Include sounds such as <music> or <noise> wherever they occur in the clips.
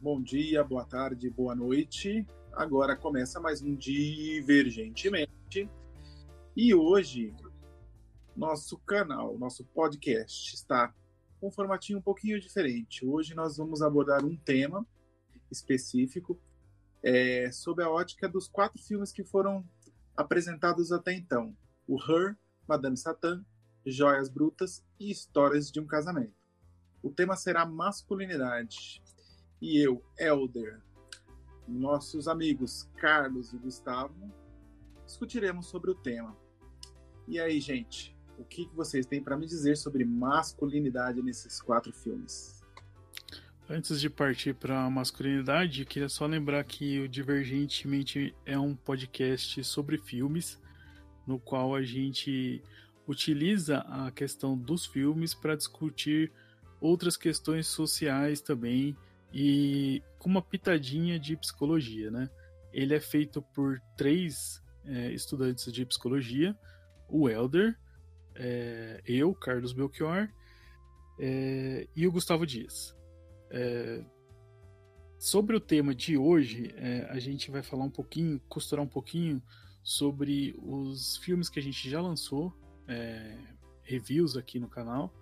bom dia, boa tarde, boa noite. Agora começa mais um Divergentemente. E hoje, nosso canal, nosso podcast está com um formatinho um pouquinho diferente. Hoje nós vamos abordar um tema específico é, sob a ótica dos quatro filmes que foram apresentados até então: o Her, Madame Satã, Joias Brutas e Histórias de um Casamento. O tema será masculinidade e eu, Elder, nossos amigos Carlos e Gustavo, discutiremos sobre o tema. E aí, gente, o que vocês têm para me dizer sobre masculinidade nesses quatro filmes? Antes de partir para a masculinidade, queria só lembrar que o Divergentemente é um podcast sobre filmes, no qual a gente utiliza a questão dos filmes para discutir outras questões sociais também e com uma pitadinha de psicologia, né? Ele é feito por três é, estudantes de psicologia, o Elder, é, eu, Carlos Belchior, é, e o Gustavo Dias. É, sobre o tema de hoje, é, a gente vai falar um pouquinho, costurar um pouquinho sobre os filmes que a gente já lançou, é, reviews aqui no canal,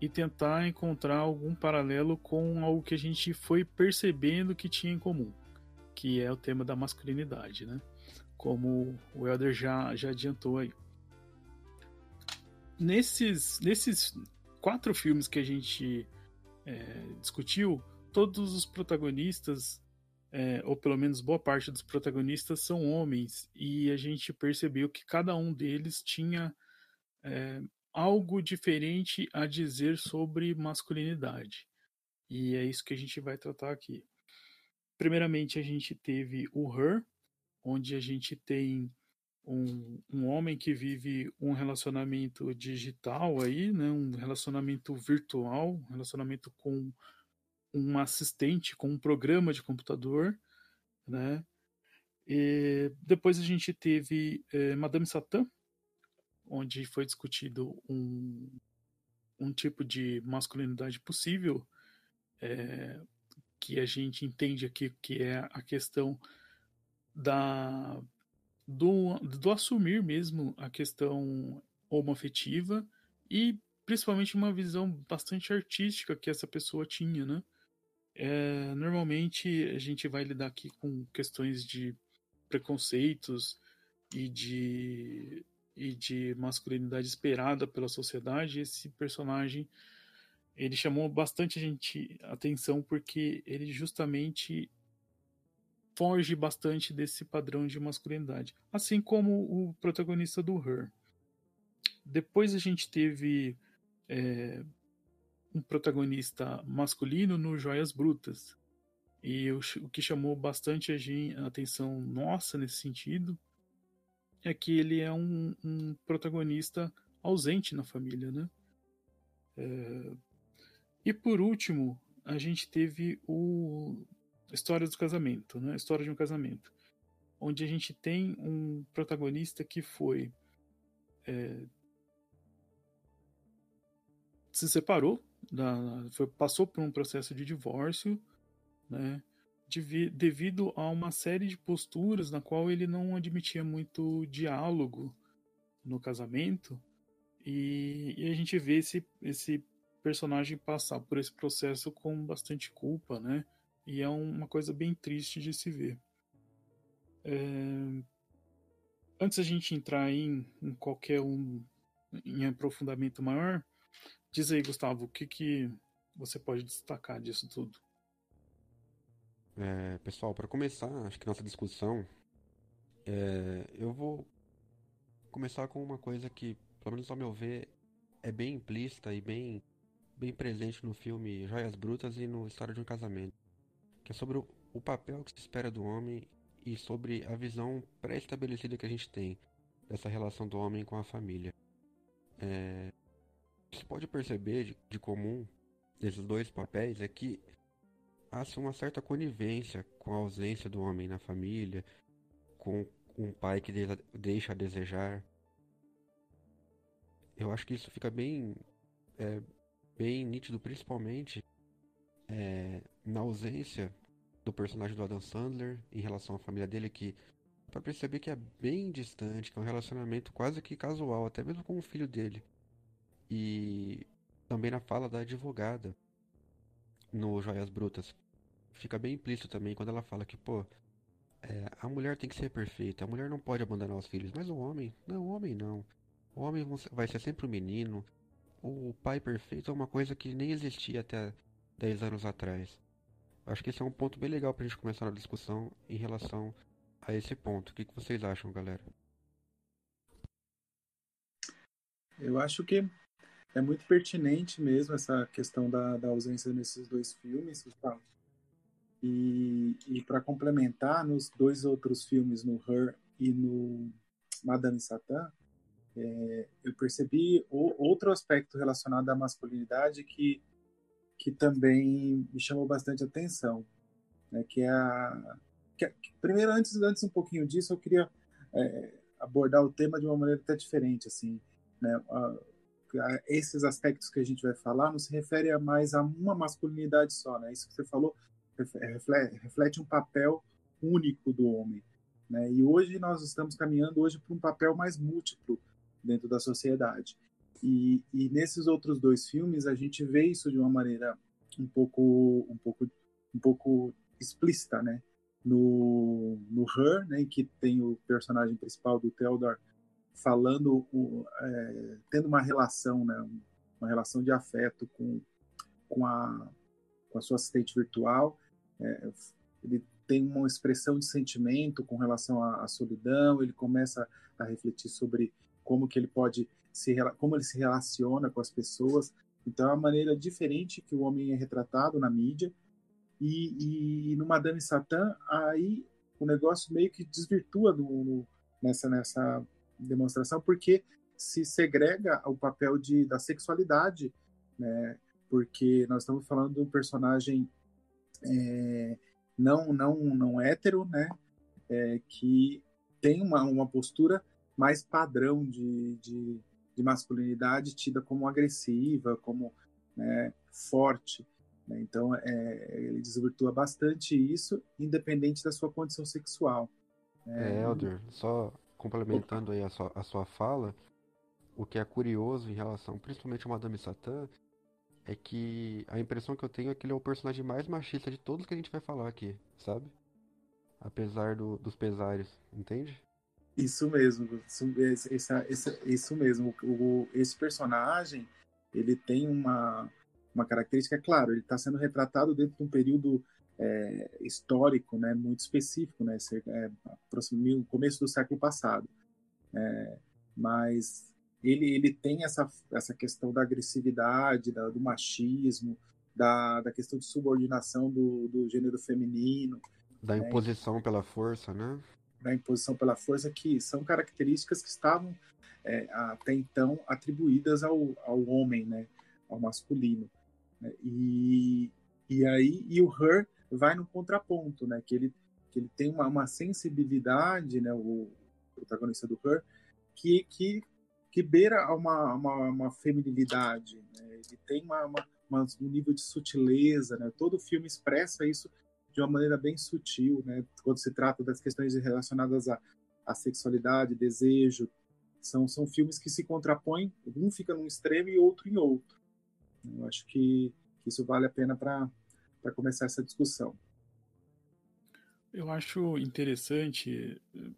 e tentar encontrar algum paralelo com algo que a gente foi percebendo que tinha em comum, que é o tema da masculinidade, né? Como o Elder já, já adiantou aí. Nesses, nesses quatro filmes que a gente é, discutiu, todos os protagonistas, é, ou pelo menos boa parte dos protagonistas, são homens, e a gente percebeu que cada um deles tinha é, algo diferente a dizer sobre masculinidade. E é isso que a gente vai tratar aqui. Primeiramente, a gente teve o Her, onde a gente tem um, um homem que vive um relacionamento digital aí, né, um relacionamento virtual, um relacionamento com um assistente, com um programa de computador, né? E depois a gente teve é, Madame Satã, onde foi discutido um, um tipo de masculinidade possível, é, que a gente entende aqui que é a questão da do, do assumir mesmo a questão homoafetiva e principalmente uma visão bastante artística que essa pessoa tinha, né? É, normalmente a gente vai lidar aqui com questões de preconceitos e de e de masculinidade esperada pela sociedade, esse personagem ele chamou bastante a gente atenção porque ele justamente foge bastante desse padrão de masculinidade, assim como o protagonista do Her. Depois a gente teve é, um protagonista masculino no Joias Brutas. E o, o que chamou bastante a, a atenção nossa nesse sentido é que ele é um, um protagonista ausente na família, né? É... E por último, a gente teve o História do Casamento, né? História de um Casamento, onde a gente tem um protagonista que foi é... se separou, da, foi, passou por um processo de divórcio, né? Devido a uma série de posturas na qual ele não admitia muito diálogo no casamento e, e, a gente vê esse, esse personagem passar por esse processo com bastante culpa, né? E é uma coisa bem triste de se ver. É... Antes a gente entrar em, em qualquer um em aprofundamento maior, diz aí, Gustavo, o que, que você pode destacar disso tudo? É, pessoal, para começar, acho que nossa discussão, é, eu vou começar com uma coisa que, pelo menos ao meu ver, é bem implícita e bem, bem presente no filme Joias Brutas e no História de um Casamento, que é sobre o, o papel que se espera do homem e sobre a visão pré-estabelecida que a gente tem dessa relação do homem com a família. É, se pode perceber de, de comum desses dois papéis é que há uma certa conivência com a ausência do homem na família, com um pai que deixa a desejar. Eu acho que isso fica bem, é, bem nítido, principalmente é, na ausência do personagem do Adam Sandler em relação à família dele, que para perceber que é bem distante, que é um relacionamento quase que casual, até mesmo com o filho dele. E também na fala da advogada no Joias Brutas. Fica bem implícito também quando ela fala que, pô, é, a mulher tem que ser perfeita, a mulher não pode abandonar os filhos, mas o homem, não, o homem não. O homem vai ser sempre o um menino. O pai perfeito é uma coisa que nem existia até 10 anos atrás. Acho que esse é um ponto bem legal pra gente começar a discussão em relação a esse ponto. O que, que vocês acham, galera? Eu acho que é muito pertinente mesmo essa questão da, da ausência nesses dois filmes, Gustavo. E, e para complementar, nos dois outros filmes, no Her e no Madame Satã, é, eu percebi o, outro aspecto relacionado à masculinidade que, que também me chamou bastante atenção, né, que é a... Que, primeiro, antes, antes um pouquinho disso, eu queria é, abordar o tema de uma maneira até diferente, assim, né, a, esses aspectos que a gente vai falar não se refere a mais a uma masculinidade só, né, isso que você falou reflete, reflete um papel único do homem, né, e hoje nós estamos caminhando hoje para um papel mais múltiplo, dentro da sociedade. E, e, nesses outros dois filmes a gente vê isso de uma maneira um pouco um pouco um pouco explícita, né? No, no Her, né, que tem o personagem principal do Theodore falando, o, é, tendo uma relação, né, uma relação de afeto com, com, a, com a sua assistente virtual. É, ele tem uma expressão de sentimento com relação à, à solidão, ele começa a refletir sobre como que ele pode se como ele se relaciona com as pessoas. Então é uma maneira diferente que o homem é retratado na mídia. E, e no Madame Satã, aí o negócio meio que desvirtua nessa, nessa demonstração, porque se segrega o papel de, da sexualidade, né? porque nós estamos falando de um personagem é, não, não, não hétero, né? É, que tem uma, uma postura mais padrão de, de, de masculinidade tida como agressiva, como né, forte. Né? Então, é, ele desvirtua bastante isso, independente da sua condição sexual. É, é Elder, só complementando aí a sua, a sua fala, o que é curioso em relação, principalmente ao Madame Satã, é que a impressão que eu tenho é que ele é o personagem mais machista de todos que a gente vai falar aqui, sabe? Apesar do, dos pesares, entende? Isso mesmo, isso, isso, isso mesmo. O, esse personagem, ele tem uma, uma característica, é claro, ele está sendo retratado dentro de um período é, histórico, né, muito específico, né, é, próximo começo do século passado. É, mas ele, ele tem essa, essa questão da agressividade, da, do machismo, da, da questão de subordinação do, do gênero feminino. Da né? imposição pela força, né? da imposição pela força, que são características que estavam é, até então atribuídas ao, ao homem, né, ao masculino. Né? E, e aí e o Her vai no contraponto, né, que ele que ele tem uma, uma sensibilidade, né, o protagonista do Her, que que que beira uma, uma, uma feminilidade, né? ele tem uma, uma, um nível de sutileza, né? Todo filme expressa isso de uma maneira bem sutil, né? Quando se trata das questões relacionadas à, à sexualidade, desejo, são, são filmes que se contrapõem, um fica num extremo e outro em outro. Eu acho que, que isso vale a pena para começar essa discussão. Eu acho interessante eh,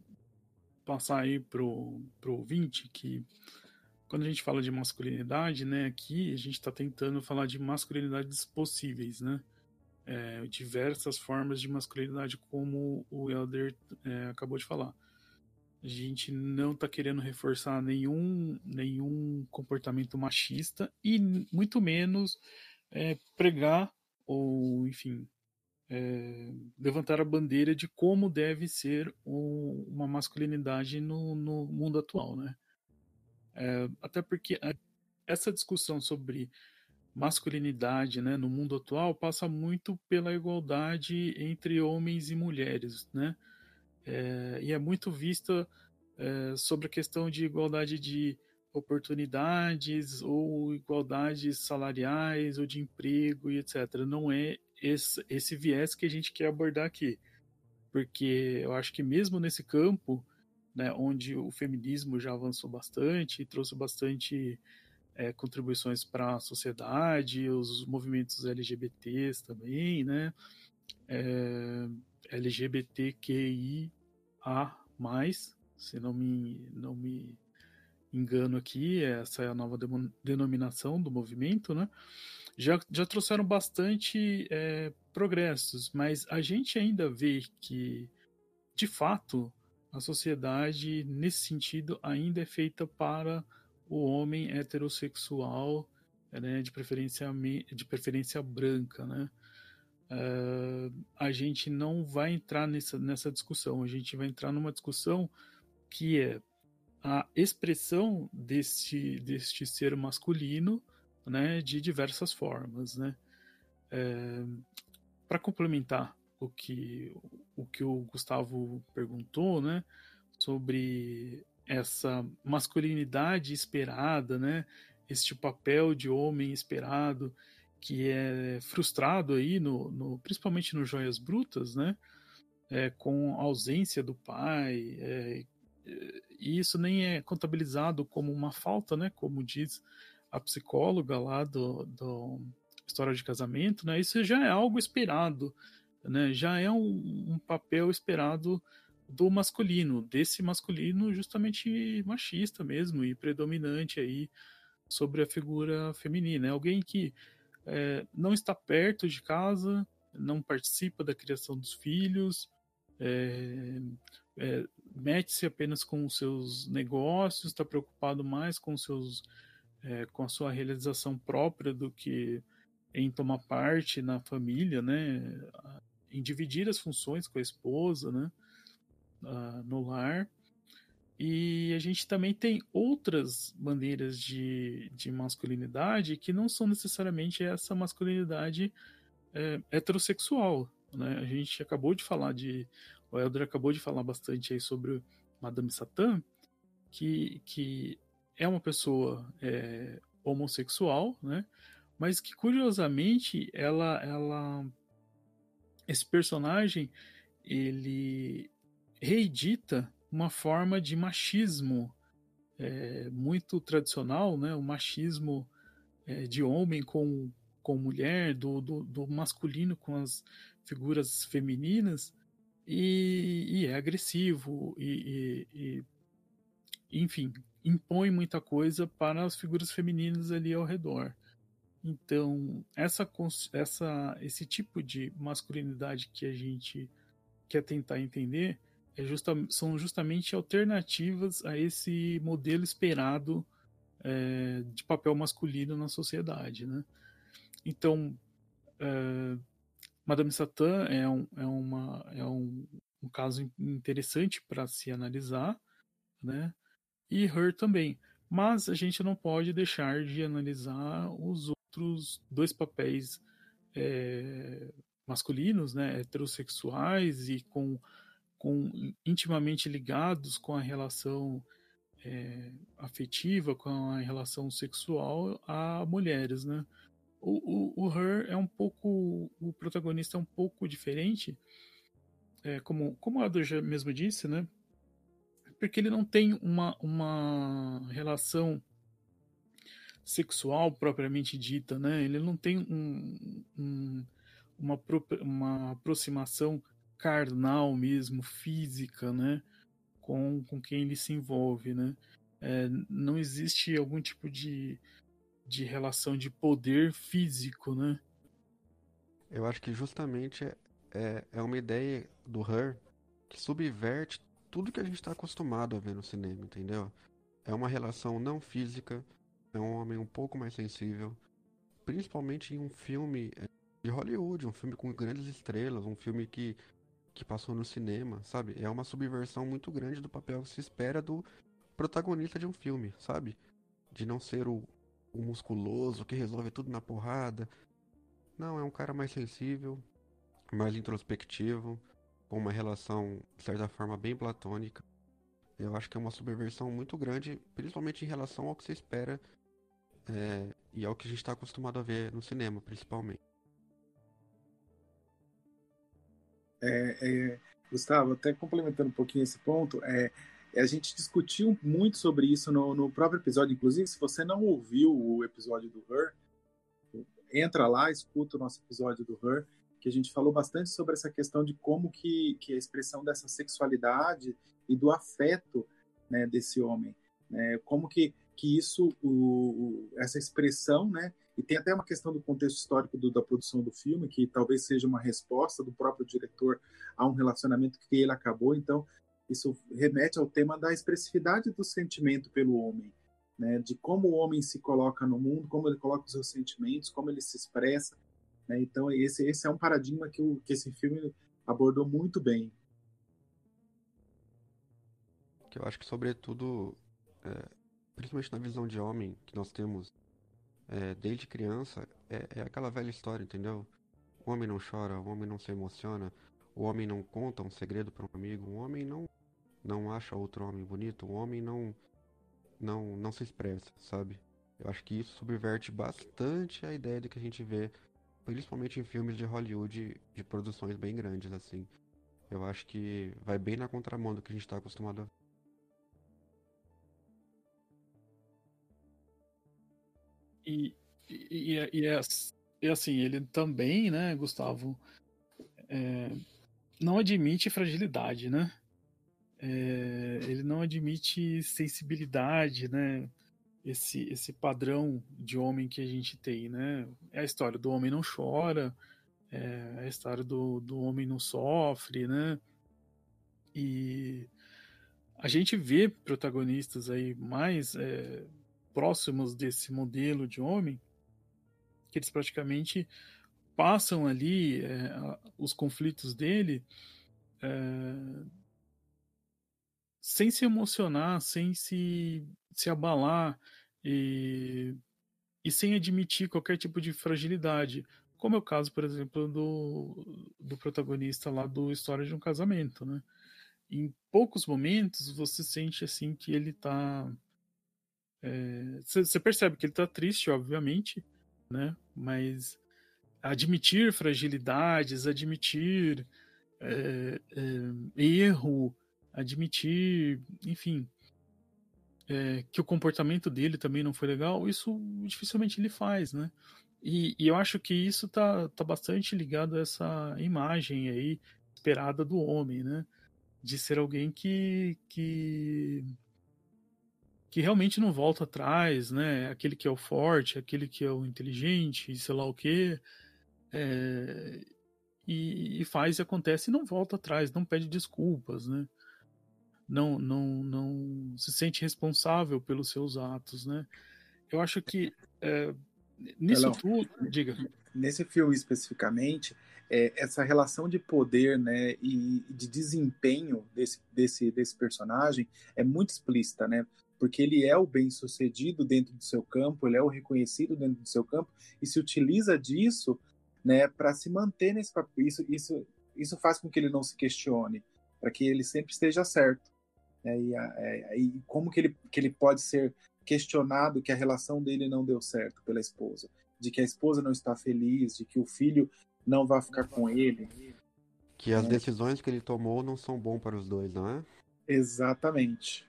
passar aí pro, pro ouvinte que quando a gente fala de masculinidade, né, aqui a gente está tentando falar de masculinidades possíveis, né? é, diversas formas de masculinidade, como o Elder é, acabou de falar. A gente não está querendo reforçar nenhum, nenhum comportamento machista e muito menos é, pregar ou, enfim, é, levantar a bandeira de como deve ser um, uma masculinidade no, no, mundo atual, né? É, até porque a, essa discussão sobre masculinidade né, no mundo atual passa muito pela igualdade entre homens e mulheres, né? É, e é muito vista sobre a questão de igualdade de oportunidades ou igualdades salariais ou de emprego e etc. Não é esse, esse viés que a gente quer abordar aqui. Porque eu acho que mesmo nesse campo, né, onde o feminismo já avançou bastante e trouxe bastante é, contribuições para a sociedade, os movimentos LGBTs também, né? É, LGBTQIA+, se não me, não me engano aqui, essa é a nova denominação do movimento, né? Já, já trouxeram bastante é, progressos, mas a gente ainda vê que, de fato, a sociedade, nesse sentido, ainda é feita para o homem heterossexual, né, de, preferência, de preferência branca, né? Uh, a gente não vai entrar nessa, nessa discussão, a gente vai entrar numa discussão que é a expressão deste, deste ser masculino né, de diversas formas. Né? É, Para complementar o que, o que o Gustavo perguntou né, sobre essa masculinidade esperada, né? Este papel de homem esperado que é frustrado aí no, no principalmente no Joias Brutas, né? É, com a ausência do pai, é, e isso nem é contabilizado como uma falta, né? Como diz a psicóloga lá do, do História de Casamento, né? Isso já é algo esperado, né? Já é um, um papel esperado do masculino, desse masculino justamente machista mesmo e predominante aí sobre a figura feminina. É alguém que é, não está perto de casa, não participa da criação dos filhos, é, é, mete-se apenas com os seus negócios, está preocupado mais com seus é, com a sua realização própria do que em tomar parte na família, né, em dividir as funções com a esposa, né, uh, no lar. E a gente também tem outras maneiras de, de masculinidade que não são necessariamente essa masculinidade é, heterossexual. Né? A gente acabou de falar de. O Elder acabou de falar bastante aí sobre Madame Satã, que, que é uma pessoa é, homossexual, né? mas que curiosamente ela, ela esse personagem ele reedita uma forma de machismo é, muito tradicional, né? o machismo é, de homem com, com mulher, do, do, do, masculino com as figuras femininas, e, e é agressivo, e, e, e, enfim, impõe muita coisa para as figuras femininas ali ao redor. Então, essa, essa, esse tipo de masculinidade que a gente quer tentar entender é justa, são justamente alternativas a esse modelo esperado é, de papel masculino na sociedade. Né? Então, é, Madame Satã é, um, é, uma, é um, um caso interessante para se analisar, né? e Her também. Mas a gente não pode deixar de analisar os outros dois papéis é, masculinos, né, heterossexuais e com com, intimamente ligados com a relação é, afetiva, com a relação sexual a mulheres, né? O, o, o Her é um pouco, o protagonista é um pouco diferente, é, como, como a Adler já mesmo disse, né? Porque ele não tem uma, uma relação sexual propriamente dita, né? Ele não tem um, um, uma, uma aproximação carnal mesmo, física, né? Com, com quem ele se envolve, né? É, não existe algum tipo de, de relação de poder físico, né? Eu acho que justamente é, é, é uma ideia do Her que subverte tudo que a gente está acostumado a ver no cinema, entendeu? É uma relação não física, é um homem um pouco mais sensível, principalmente em um filme é, de Hollywood, um filme com grandes estrelas, um filme que que passou no cinema, sabe? É uma subversão muito grande do papel que se espera do protagonista de um filme, sabe? De não ser o, o musculoso que resolve tudo na porrada. Não, é um cara mais sensível, mais introspectivo, com uma relação, de certa forma, bem platônica. Eu acho que é uma subversão muito grande, principalmente em relação ao que se espera é, e ao que a gente está acostumado a ver no cinema, principalmente. É, é, Gustavo, até complementando um pouquinho esse ponto, é, a gente discutiu muito sobre isso no, no, próprio episódio. Inclusive, se você não ouviu o episódio do Her, entra lá, escuta o nosso episódio do Her, que a gente falou bastante sobre essa questão de como que, que a expressão dessa sexualidade e do afeto né, desse homem, né, como que, que isso, o, essa expressão, né, e tem até uma questão do contexto histórico do, da produção do filme, que talvez seja uma resposta do próprio diretor a um relacionamento que ele acabou. Então, isso remete ao tema da expressividade do sentimento pelo homem, né? de como o homem se coloca no mundo, como ele coloca os seus sentimentos, como ele se expressa. Né? Então, esse, esse é um paradigma que, o, que esse filme abordou muito bem. Que eu acho que, sobretudo, é, principalmente na visão de homem que nós temos é, desde criança, é, é aquela velha história, entendeu? O homem não chora, o homem não se emociona, o homem não conta um segredo para um amigo, o homem não não acha outro homem bonito, o homem não não não se expressa, sabe? Eu acho que isso subverte bastante a ideia do que a gente vê, principalmente em filmes de Hollywood de produções bem grandes assim. Eu acho que vai bem na contramão do que a gente está acostumado a E, e, e, é, e assim, ele também, né, Gustavo, é, não admite fragilidade, né? É, ele não admite sensibilidade, né? Esse, esse padrão de homem que a gente tem, né? É a história do homem não chora, é a história do, do homem não sofre, né? E a gente vê protagonistas aí mais é, próximos desse modelo de homem, que eles praticamente passam ali é, os conflitos dele é, sem se emocionar, sem se, se abalar e, e sem admitir qualquer tipo de fragilidade. Como é o caso, por exemplo, do, do protagonista lá do História de um Casamento, né? Em poucos momentos você sente assim que ele está você é, percebe que ele está triste, obviamente, né? Mas admitir fragilidades, admitir é, é, erro, admitir, enfim, é, que o comportamento dele também não foi legal, isso dificilmente ele faz, né? E, e, eu acho que isso tá, tá bastante ligado a essa imagem aí esperada do homem, né? De ser alguém que, que que realmente não volta atrás, né? Aquele que é o forte, aquele que é o inteligente, sei lá o quê. É, e, e, faz e acontece e não volta atrás, não pede desculpas, né? Não, não, não se sente responsável pelos seus atos, né? Eu acho que é, nisso tudo, diga. Nesse filme especificamente, é, essa relação de poder, né, e de desempenho desse, desse, desse personagem é muito explícita, né? porque ele é o bem-sucedido dentro do seu campo, ele é o reconhecido dentro do seu campo e se utiliza disso, né, para se manter nesse papel. Isso, isso, isso faz com que ele não se questione, para que ele sempre esteja certo. Né, e, é, e como que ele, que ele pode ser questionado que a relação dele não deu certo pela esposa, de que a esposa não está feliz, de que o filho não vai ficar com ele. Que as é. decisões que ele tomou não são bom para os dois, não é? Exatamente.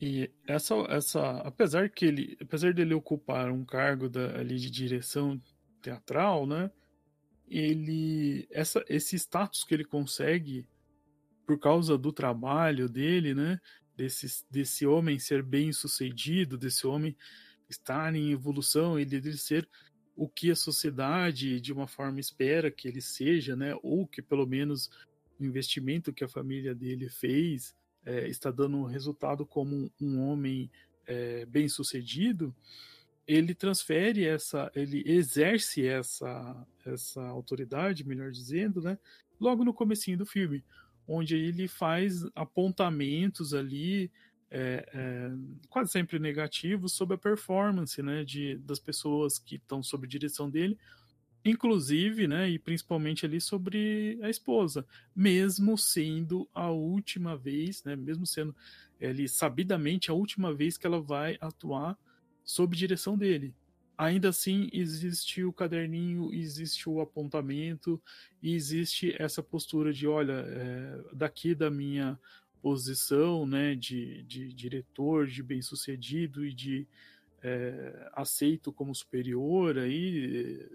E essa, essa, apesar que ele, apesar dele ocupar um cargo da, ali de direção teatral, né? Ele, essa, esse status que ele consegue por causa do trabalho dele, né? Desse, desse homem ser bem sucedido, desse homem estar em evolução, ele dele ser o que a sociedade de uma forma espera que ele seja, né? Ou que pelo menos o investimento que a família dele fez é, está dando resultado como um homem é, bem sucedido, ele transfere essa, ele exerce essa, essa autoridade, melhor dizendo, né, logo no comecinho do filme, onde ele faz apontamentos ali, é, é, quase sempre negativos, sobre a performance né, de, das pessoas que estão sob direção dele, inclusive, né, e principalmente ali sobre a esposa, mesmo sendo a última vez, né, mesmo sendo ele sabidamente a última vez que ela vai atuar sob direção dele, ainda assim existe o caderninho, existe o apontamento e existe essa postura de, olha, é, daqui da minha posição, né, de, de diretor, de bem-sucedido e de é, aceito como superior aí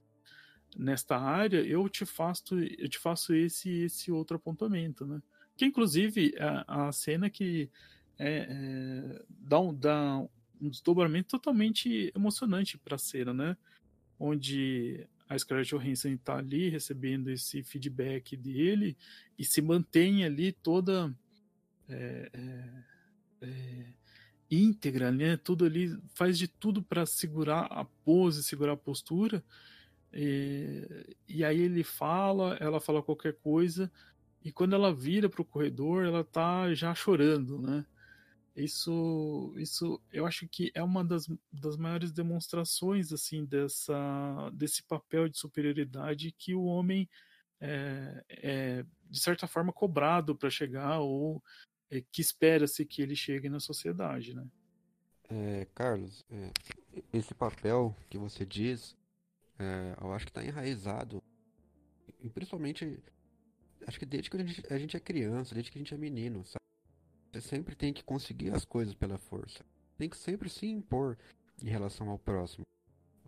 nesta área, eu te faço, eu te faço esse esse outro apontamento, né? Que inclusive a, a cena que é, dá, um, dá um desdobramento totalmente emocionante para a cena, né? Onde a Scarlett Johansson está ali recebendo esse feedback dele e se mantém ali toda é, é, é íntegra, né? Tudo ali faz de tudo para segurar a pose, segurar a postura. E, e aí ele fala, ela fala qualquer coisa e quando ela vira para o corredor, ela tá já chorando, né? Isso, isso, eu acho que é uma das, das maiores demonstrações assim dessa, desse papel de superioridade que o homem é, é de certa forma cobrado para chegar ou é, que espera-se que ele chegue na sociedade, né? É, Carlos, é, esse papel que você diz, é, eu acho que está enraizado, principalmente, acho que desde que a gente, a gente é criança, desde que a gente é menino, sabe? Você sempre tem que conseguir as coisas pela força. Tem que sempre se impor em relação ao próximo.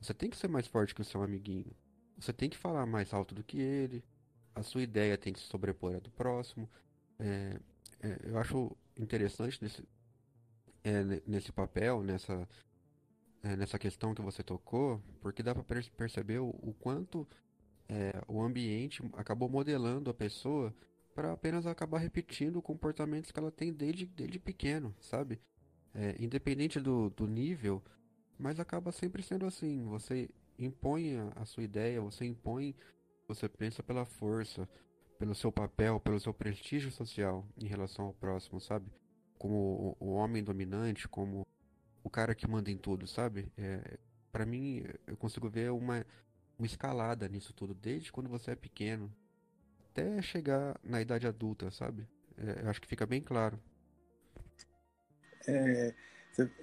Você tem que ser mais forte que o seu amiguinho. Você tem que falar mais alto do que ele. A sua ideia tem que se sobrepor à do próximo. É, é, eu acho interessante nesse, é, nesse papel, nessa, é, nessa questão que você tocou, porque dá para perceber o, o quanto é, o ambiente acabou modelando a pessoa para apenas acabar repetindo comportamentos que ela tem desde, desde pequeno, sabe? É, independente do, do nível, mas acaba sempre sendo assim. Você impõe a, sua ideia, você impõe, você pensa pela força, pelo seu papel, pelo seu prestígio social em relação ao próximo, sabe? Como o, o homem dominante, como o cara que manda em tudo, sabe? É, para mim, eu consigo ver uma, uma escalada nisso tudo, desde quando você é pequeno, até chegar na idade adulta, sabe? É, acho que fica bem claro. É,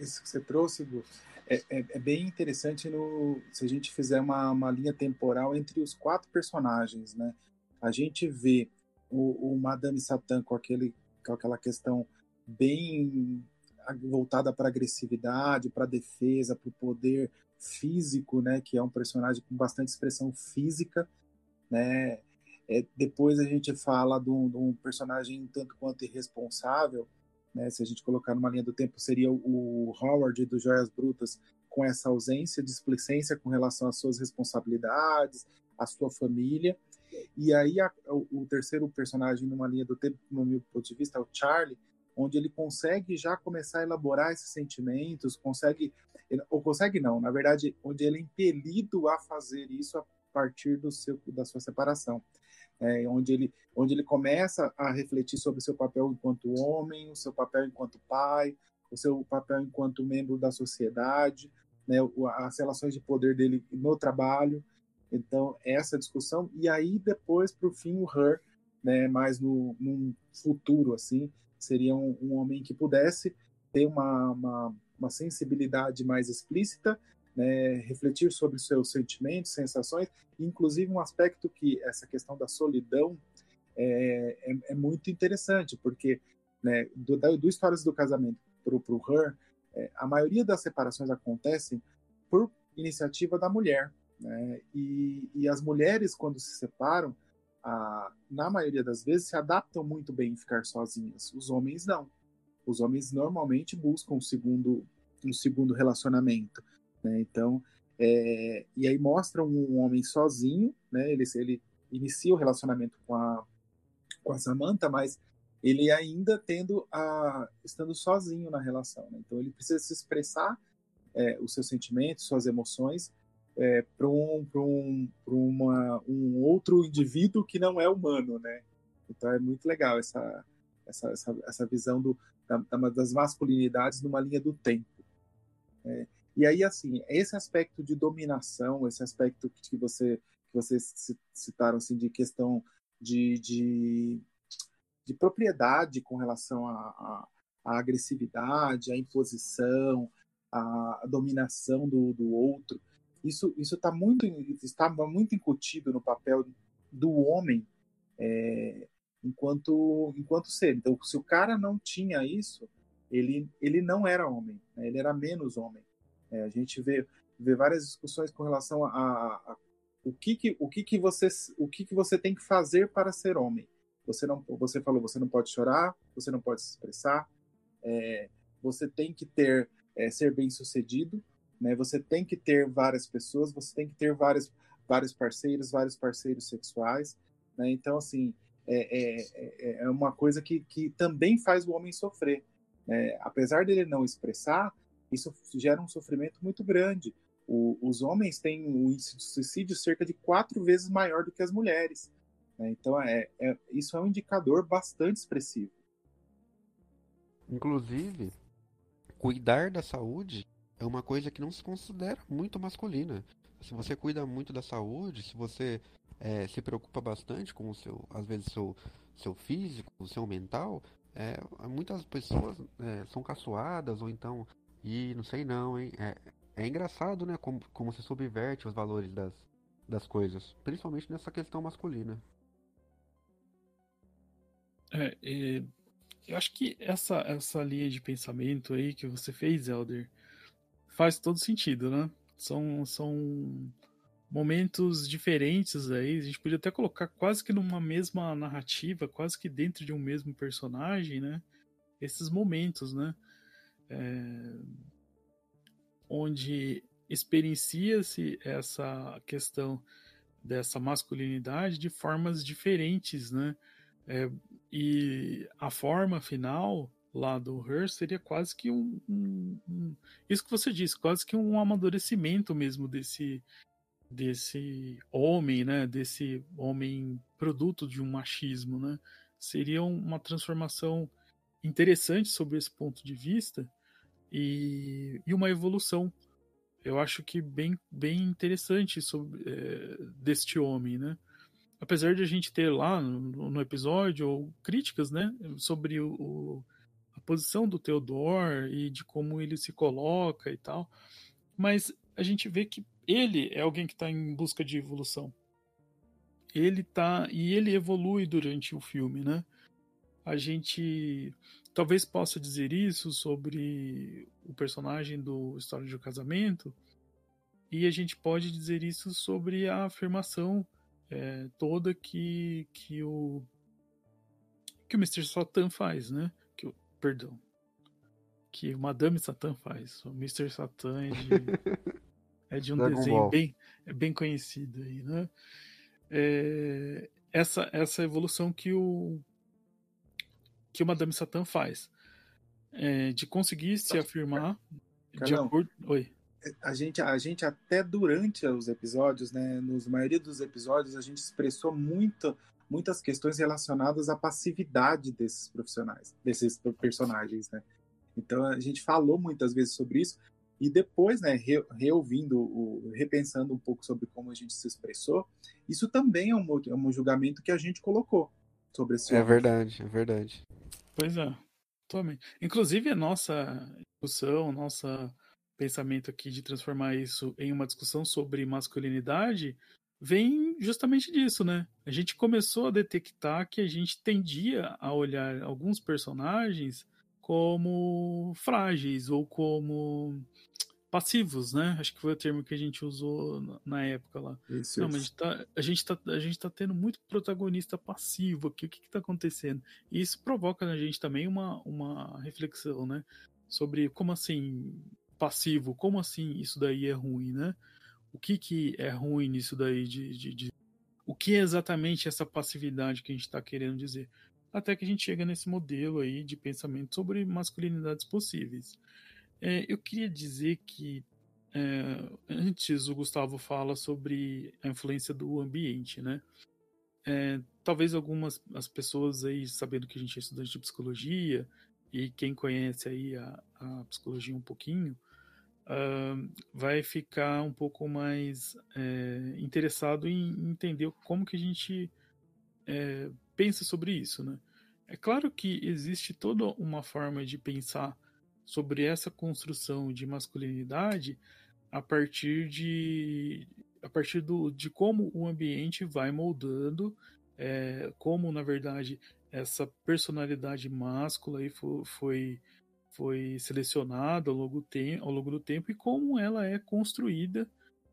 isso que você trouxe, Gu, é, é, é, bem interessante no, se a gente fizer uma, uma linha temporal entre os quatro personagens, né? A gente vê o, o Madame Satã com, aquele, com aquela questão bem voltada para agressividade, para defesa, para o poder físico, né? Que é um personagem com bastante expressão física, né? É, depois a gente fala de um, de um, personagem tanto quanto irresponsável, né? Se a gente colocar numa linha do tempo, seria o Howard do Joias Brutas, com essa ausência de explicência com relação às suas responsabilidades, à sua família. E aí a, o, o, terceiro personagem numa linha do tempo, no meu ponto de vista, é o Charlie, onde ele consegue já começar a elaborar esses sentimentos, consegue ou consegue não, na verdade, onde ele é impelido a fazer isso a partir do seu da sua separação é, onde, ele, onde ele começa a refletir sobre o seu papel enquanto homem, o seu papel enquanto pai, o seu papel enquanto membro da sociedade, né, as relações de poder dele no trabalho. Então, essa discussão. E aí, depois, para o fim, o Her, né, mais no, num futuro, assim, seria um, um homem que pudesse ter uma, uma, uma sensibilidade mais explícita né, refletir sobre seus sentimentos, sensações, inclusive um aspecto que essa questão da solidão é, é, é muito interessante, porque né, do, do Histórias do Casamento para o Her, é, a maioria das separações acontecem por iniciativa da mulher. Né, e, e as mulheres, quando se separam, a, na maioria das vezes, se adaptam muito bem em ficar sozinhas. Os homens não. Os homens normalmente buscam um segundo, um segundo relacionamento. Né? Então, é, e aí mostra um homem sozinho, né? Ele, ele inicia o relacionamento com a, com a Samantha, mas ele ainda tendo a estando sozinho na relação. Né? Então ele precisa se expressar é, os seus sentimentos, suas emoções é, para um, um, uma, um outro indivíduo que não é humano, né? Então é muito legal essa essa, essa, essa visão do, da, das masculinidades numa linha do tempo. É, e aí, assim, esse aspecto de dominação, esse aspecto que você que vocês citaram assim de questão de, de, de propriedade com relação à, agressividade, à imposição, à, dominação do, do outro, isso isso tá muito estava muito incutido no papel do homem é, enquanto enquanto ser. Então, se o cara não tinha isso, ele ele não era homem, né? ele era menos homem. É, a gente vê vê várias discussões com relação a, a, a o que que o que que você o que que você tem que fazer para ser homem. Você não você falou você não pode chorar, você não pode se expressar, é, você tem que ter é, ser bem sucedido, né? Você tem que ter várias pessoas, você tem que ter vários vários parceiros, vários parceiros sexuais, né? Então assim é, é, é, é uma coisa que, que também faz o homem sofrer. Né? Apesar dele não expressar, isso gera um sofrimento muito grande. O, os homens têm um índice de suicídio cerca de quatro vezes maior do que as mulheres. Né? Então, é, é, isso é um indicador bastante expressivo. Inclusive, cuidar da saúde é uma coisa que não se considera muito masculina. Se você cuida muito da saúde, se você é, se preocupa bastante com o seu, às vezes, seu, seu físico, o seu mental, é, muitas pessoas é, são caçoadas ou então, e não sei não, hein? É, é engraçado, né, como, como se subverte os valores das, das coisas, principalmente nessa questão masculina. É, eu acho que essa, essa linha de pensamento aí que você fez, Elder, faz todo sentido, né? São, são momentos diferentes aí. A gente podia até colocar quase que numa mesma narrativa, quase que dentro de um mesmo personagem, né? Esses momentos, né? É... Onde experiencia-se essa questão dessa masculinidade de formas diferentes, né? É, e a forma final lá do Hearst seria quase que um, um, um, isso que você disse, quase que um amadurecimento mesmo desse desse homem, né, desse homem produto de um machismo, né? Seria uma transformação interessante sobre esse ponto de vista e, e uma evolução, eu acho que bem, bem interessante sobre é, deste homem, né? apesar de a gente ter lá no, no episódio críticas, né, sobre o, o, a posição do Theodore e de como ele se coloca e tal, mas a gente vê que ele é alguém que está em busca de evolução. Ele tá e ele evolui durante o filme, né? A gente talvez possa dizer isso sobre o personagem do História de um Casamento, e a gente pode dizer isso sobre a afirmação é, toda que, que o que o Mr. Satan faz, né? Que o, perdão. Que o Madame Satan faz. O Mr. Satan é de, é de <laughs> um desenho bem, é bem conhecido aí, né? É, essa, essa evolução que o que o Madame Satan faz. É, de conseguir se afirmar de acordo. Oi a gente, a gente até durante os episódios, né, nos maioria dos episódios, a gente expressou muito, muitas questões relacionadas à passividade desses profissionais, desses personagens, né? Então a gente falou muitas vezes sobre isso e depois, né, re, reouvindo, o, repensando um pouco sobre como a gente se expressou, isso também é um, é um julgamento que a gente colocou sobre esse. É verdade, é verdade. Pois é, totalmente. Inclusive a nossa discussão, nossa pensamento aqui de transformar isso em uma discussão sobre masculinidade vem justamente disso, né? A gente começou a detectar que a gente tendia a olhar alguns personagens como frágeis ou como passivos, né? Acho que foi o termo que a gente usou na época lá. Isso, Não, mas a gente, tá, a, gente tá, a gente tá tendo muito protagonista passivo aqui. O que, que tá acontecendo? E isso provoca na gente também uma, uma reflexão, né? Sobre como assim passivo, como assim isso daí é ruim, né? O que, que é ruim nisso daí de, de, de... O que é exatamente essa passividade que a gente está querendo dizer? Até que a gente chega nesse modelo aí de pensamento sobre masculinidades possíveis. É, eu queria dizer que é, antes o Gustavo fala sobre a influência do ambiente, né? É, talvez algumas as pessoas aí, sabendo que a gente é estudante de psicologia, e quem conhece aí a, a psicologia um pouquinho, uh, vai ficar um pouco mais é, interessado em entender como que a gente é, pensa sobre isso, né? É claro que existe toda uma forma de pensar sobre essa construção de masculinidade a partir de a partir do, de como o ambiente vai moldando, é, como na verdade essa personalidade máscula aí foi, foi, foi selecionada ao longo, tem, ao longo do tempo e como ela é construída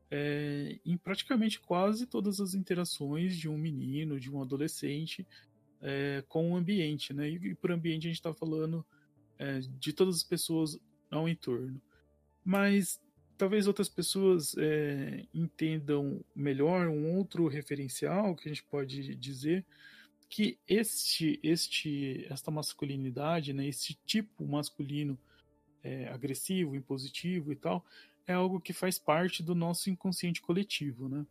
é, em praticamente quase todas as interações de um menino, de um adolescente é, com o ambiente, né? E, e por ambiente a gente está falando é, de todas as pessoas ao entorno. Mas talvez outras pessoas é, entendam melhor um outro referencial que a gente pode dizer que este, este, esta masculinidade, né, esse tipo masculino é, agressivo, impositivo e tal, é algo que faz parte do nosso inconsciente coletivo, né?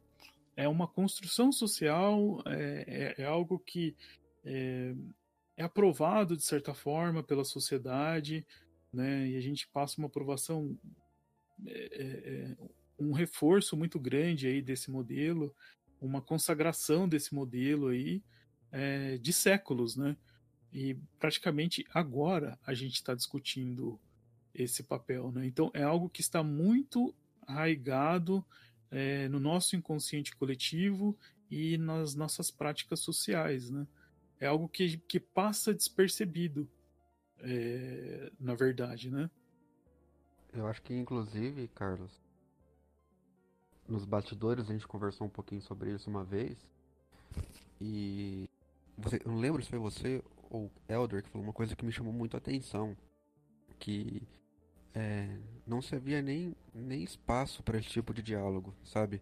É uma construção social, é, é, é algo que é, é, aprovado de certa forma pela sociedade, né? E a gente passa uma aprovação, é, é, é, um reforço muito grande aí desse modelo, uma consagração desse modelo aí de séculos, né? E praticamente agora a gente está discutindo esse papel. Né? Então, é algo que está muito arraigado é, no nosso inconsciente coletivo e nas nossas práticas sociais. Né? É algo que, que passa despercebido, é, na verdade. Né? Eu acho que, inclusive, Carlos, nos bastidores a gente conversou um pouquinho sobre isso uma vez. E você, eu não lembro se foi você ou Elder que falou uma coisa que me chamou muito a atenção. Que é, não se havia nem, nem espaço para esse tipo de diálogo, sabe?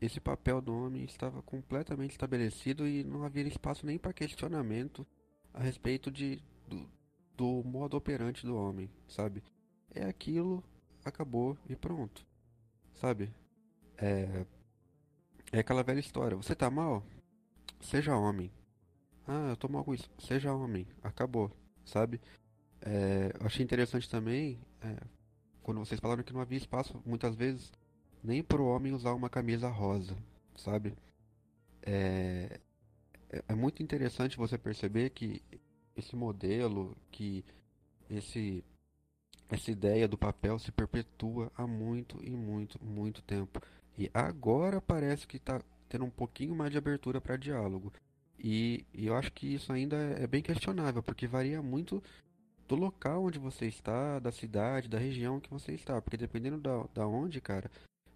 Esse papel do homem estava completamente estabelecido e não havia espaço nem para questionamento a respeito de, do, do modo operante do homem, sabe? É aquilo, acabou e pronto, sabe? É, é aquela velha história: você tá mal? Seja homem. Ah, eu tô mal com isso. Seja homem. Acabou, sabe? É, eu achei interessante também é, quando vocês falaram que não havia espaço, muitas vezes, nem para o homem usar uma camisa rosa, sabe? É, é, é muito interessante você perceber que esse modelo, que esse essa ideia do papel se perpetua há muito e muito, muito tempo. E agora parece que está tendo um pouquinho mais de abertura para diálogo. E, e, eu acho que isso ainda é bem questionável, porque varia muito do local onde você está, da cidade, da região que você está. Porque dependendo da, da onde, cara,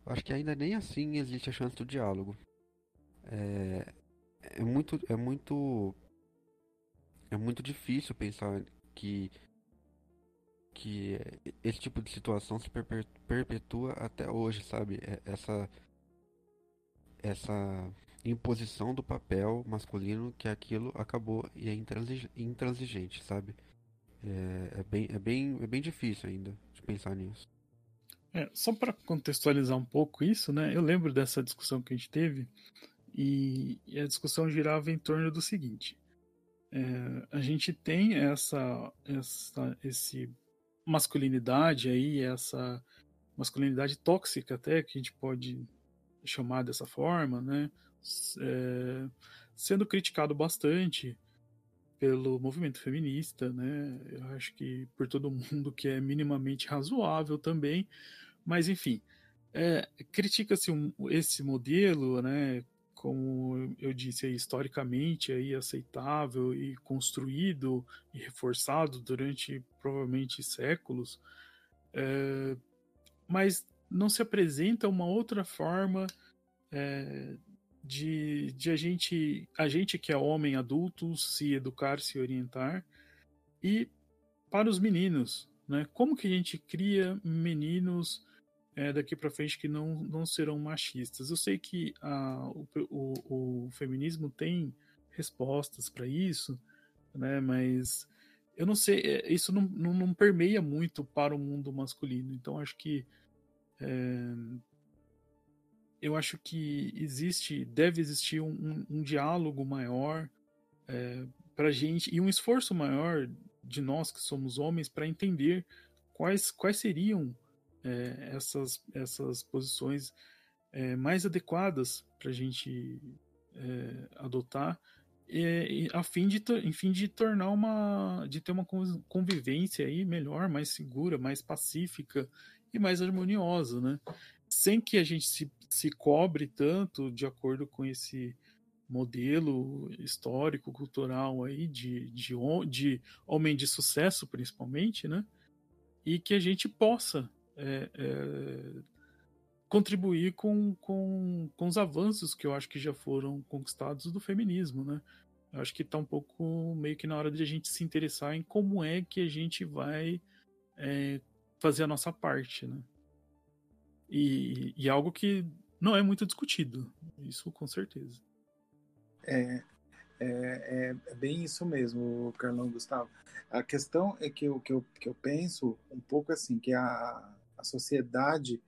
acho que ainda nem assim existe a chance do diálogo. É, é muito. É muito. É muito difícil pensar que. Que esse tipo de situação se perpetua até hoje, sabe? É, essa. Essa imposição do papel masculino que aquilo acabou e é intransigente, sabe? É, é, bem, é, bem, é bem difícil ainda de pensar nisso. É, só para contextualizar um pouco isso, né? Eu lembro dessa discussão que a gente teve e, e a discussão girava em torno do seguinte: é, a gente tem essa, essa, esse masculinidade aí, essa masculinidade tóxica até que a gente pode chamar dessa forma, né? É, sendo criticado bastante pelo movimento feminista, né? Eu acho que por todo mundo que é minimamente razoável também, mas enfim, é, critica-se um, esse modelo, né? Como eu disse aí, historicamente aí aceitável e construído e reforçado durante provavelmente séculos, é, mas não se apresenta uma outra forma é, de, de a gente, a gente que é homem adulto, se educar, se orientar, e para os meninos, né? Como que a gente cria meninos é, daqui para frente que não, não serão machistas? Eu sei que a, o, o, o feminismo tem respostas para isso, né? Mas eu não sei, é, isso não, não, não, permeia muito para o mundo masculino. Então acho que é, eu acho que existe, deve existir um, um, diálogo maior é, para gente e um esforço maior de nós que somos homens para entender quais, quais seriam é, essas, essas posições é, mais adequadas para a gente é, adotar a fim de, enfim, de tornar uma, de ter uma convivência aí melhor, mais segura, mais pacífica e mais harmoniosa, né? Sem que a gente se, se cobre tanto de acordo com esse modelo histórico, cultural aí de, de, de homem de sucesso, principalmente, né? E que a gente possa é, é, contribuir com, com, com os avanços que eu acho que já foram conquistados do feminismo, né? Eu acho que está um pouco meio que na hora de a gente se interessar em como é que a gente vai é, fazer a nossa parte, né? E, e algo que não é muito discutido, isso com certeza. É, é, é, é, bem isso mesmo, Carlão Gustavo. A questão é que eu, que eu, que eu penso um pouco assim, que a, a sociedade,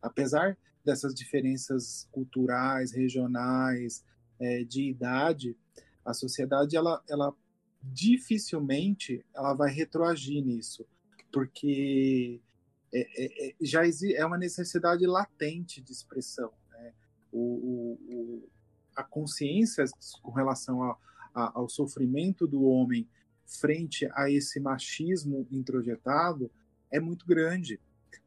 apesar dessas diferenças culturais, regionais, é, de idade, a sociedade, ela, ela dificilmente ela vai retroagir nisso, porque é, é, é já é uma necessidade latente de expressão. Né? O, o, a consciência com relação a, a, ao sofrimento do homem frente a esse machismo introjetado é muito grande.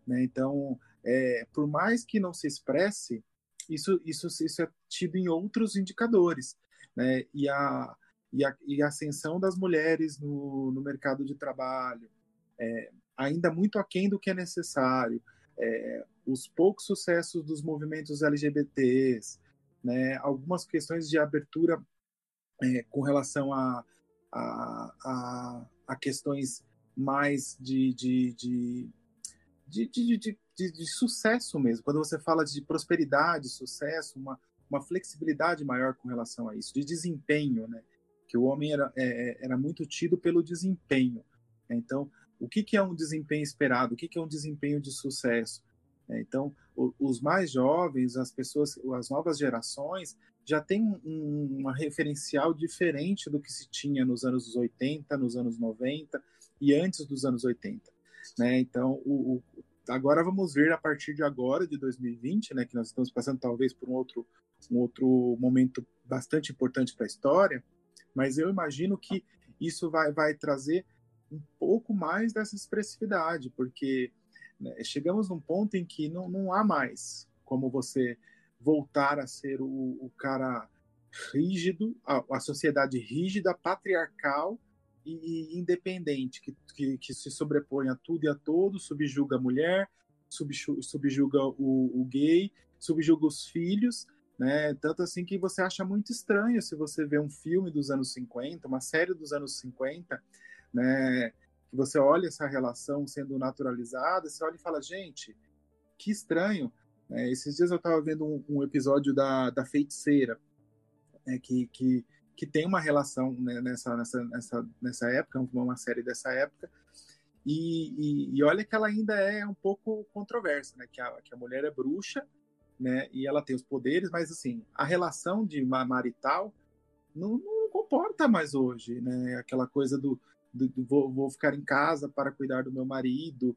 Né? Então, é, por mais que não se expresse, isso, isso, isso é tido em outros indicadores. Né? E, a, e, a, e a ascensão das mulheres no, no mercado de trabalho, é, ainda muito aquém do que é necessário, é, os poucos sucessos dos movimentos LGBTs, né, algumas questões de abertura é, com relação a, a, a, a, questões mais de, de, de, de, de, de sucesso mesmo. Quando você fala de prosperidade, sucesso, uma, uma flexibilidade maior com relação a isso, de desempenho, né? Que o homem era, é, era muito tido pelo desempenho. Então, o que, que é um desempenho esperado? O que, que é um desempenho de sucesso? É, então, os mais jovens, as pessoas, as novas gerações, já têm um, referencial diferente do que se tinha nos anos 80, nos anos 90 e antes dos anos 80. Né? Então, o, o, agora vamos ver a partir de agora, de 2020, né, que nós estamos passando talvez por um outro, um outro momento bastante importante para a história, mas eu imagino que isso vai, vai trazer um pouco mais dessa expressividade, porque né? Chegamos num ponto em que não, não há mais como você voltar a ser o, o cara rígido, a, a, sociedade rígida, patriarcal e, e independente, que, que, que, se sobrepõe a tudo e a todos, subjuga a mulher, subjuga o, o gay, subjuga os filhos, né? Tanto assim que você acha muito estranho se você vê um filme dos anos 50, uma série dos anos 50, né? que você olha essa relação sendo naturalizada, você olha e fala, gente, que estranho. É, esses dias eu estava vendo um, um, episódio da, da Feiticeira, né, que, que, que tem uma relação né, nessa, nessa, nessa, nessa época, uma série dessa época, e, e, e, olha que ela ainda é um pouco controversa, né, que a, que a mulher é bruxa, né, e ela tem os poderes, mas assim, a relação de marital não, não comporta mais hoje, né, aquela coisa do, do, do vou, vou, ficar em casa para cuidar do meu marido.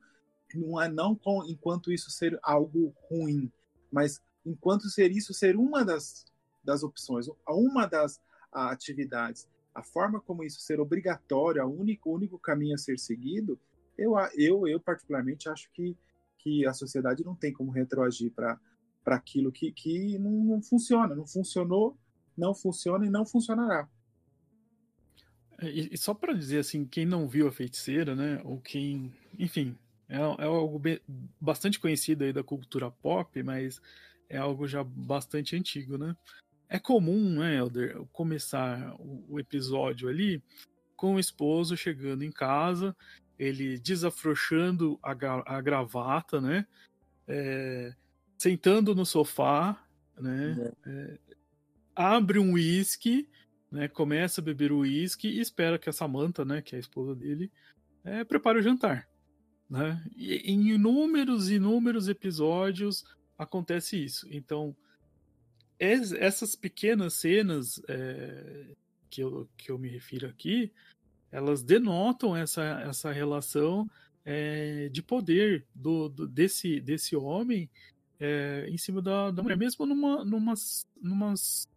Não é não com, enquanto isso ser algo ruim, mas enquanto ser isso ser uma das, das opções, uma das atividades. A forma como isso ser obrigatório, o único, único caminho a ser seguido, eu, eu, eu particularmente acho que, que a sociedade não tem como retroagir para aquilo que, que não, não funciona, não funcionou, não funciona e não funcionará. É, e, e só para dizer assim, quem não viu a feiticeira, né? Ou quem. Enfim, é, é algo bem, bastante conhecido aí da cultura pop, mas é algo já bastante antigo, né? É comum, né, Elder, começar o, o episódio ali com o esposo chegando em casa, ele desafrouxando a, a gravata, né? É, sentando no sofá, né? É. É, abre um uísque né, começa a beber o uísque e espera que a Samantha, né, que é a esposa dele, é, prepare o jantar. Né? E em inúmeros, inúmeros episódios acontece isso. Então, es, essas pequenas cenas é, que, eu, que eu me refiro aqui, elas denotam essa, essa relação é, de poder do, do, desse, desse homem é, em cima da, da mulher, mesmo numa, numas, numas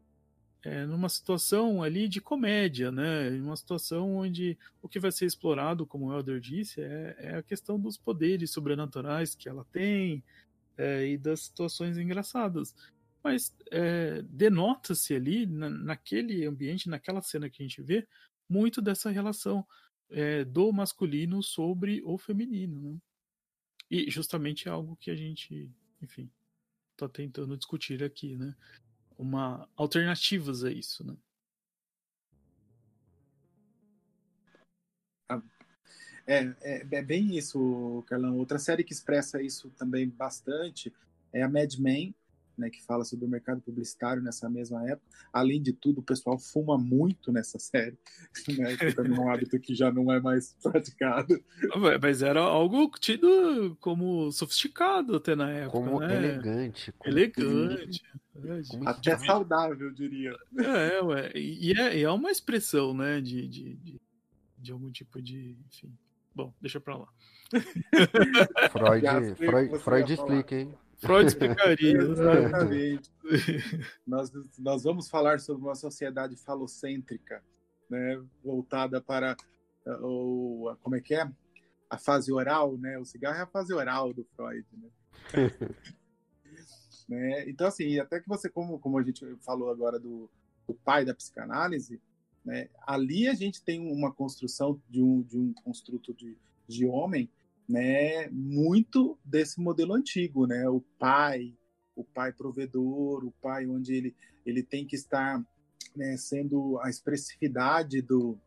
é, numa situação ali de comédia, né? Uma situação onde o que vai ser explorado, como o Elder disse, é, é a questão dos poderes sobrenaturais que ela tem, é, e das situações engraçadas. Mas é, denota-se ali, na, naquele ambiente, naquela cena que a gente vê, muito dessa relação é, do masculino sobre o feminino. Né? E justamente é algo que a gente, enfim, está tentando discutir aqui, né? Uma alternativas a isso, né? É, é, é, bem isso, Carlão. Outra série que expressa isso também bastante é a Mad Men, né, que fala sobre o mercado publicitário nessa mesma época. Além de tudo, o pessoal fuma muito nessa série, <laughs> né, que também é um hábito que já não é mais <laughs> praticado. Mas era algo tido como sofisticado até na época. Como né? elegante. Como elegante. Como até saudável, eu diria. É, ué. E é, é uma expressão, né, de, de, de, de algum tipo de. Enfim, Bom, deixa pra lá. Freud, Freud, Freud explica, hein? Freud explicaria. <laughs> Exatamente. <laughs> nós, nós vamos falar sobre uma sociedade falocêntrica, né, voltada para uh, o, como é que é? A fase oral, né? O cigarro é a fase oral do Freud, né? <laughs> né? Então, assim, até que você, como, como a gente falou agora do, do pai da psicanálise, né? Ali a gente tem uma construção de um, de um construto de, de homem né, muito desse modelo antigo, né? O pai, o pai provedor, o pai onde ele, ele tem que estar né, sendo a expressividade do,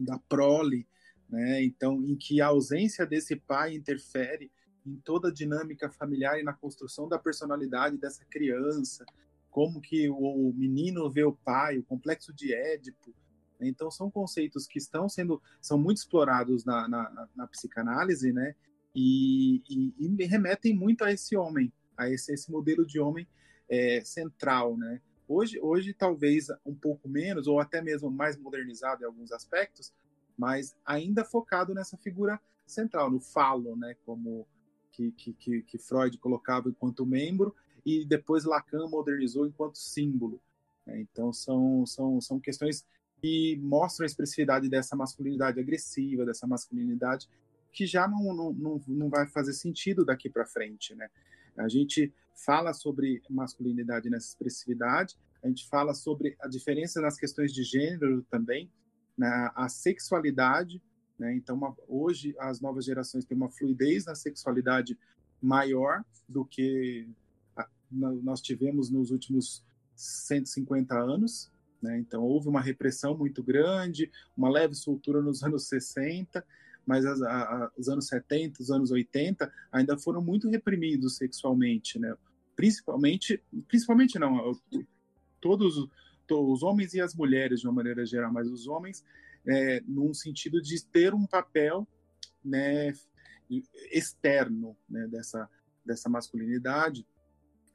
da prole, né? Então, em que a ausência desse pai interfere em toda a dinâmica familiar e na construção da personalidade dessa criança, como que o menino vê o pai, o complexo de Édipo. Né? Então são conceitos que estão sendo são muito explorados na, na, na psicanálise, né? E, e, e, remetem muito a esse homem, a esse, esse modelo de homem é, central, né? Hoje, hoje talvez um pouco menos ou até mesmo mais modernizado em alguns aspectos, mas ainda focado nessa figura central, no falo, né? Como que, que, que Freud colocava enquanto membro e depois Lacan modernizou enquanto símbolo. Né? Então são, são, são questões que mostram a expressividade dessa masculinidade agressiva, dessa masculinidade que já não, não, não, não vai fazer sentido daqui para frente, né? A gente fala sobre masculinidade nessa expressividade, a gente fala sobre a diferença nas questões de gênero também, na a sexualidade, né? Então, uma, hoje as novas gerações têm uma fluidez na sexualidade maior do que nós tivemos nos últimos 150 anos. Né? Então, houve uma repressão muito grande, uma leve soltura nos <laughs> anos 60, mas as, a, os anos 70, os anos 80 ainda foram muito reprimidos sexualmente. Né? Principalmente, principalmente não, todos os homens e as mulheres de uma maneira geral, mas os homens é, num sentido de ter um papel né, externo né, dessa, dessa masculinidade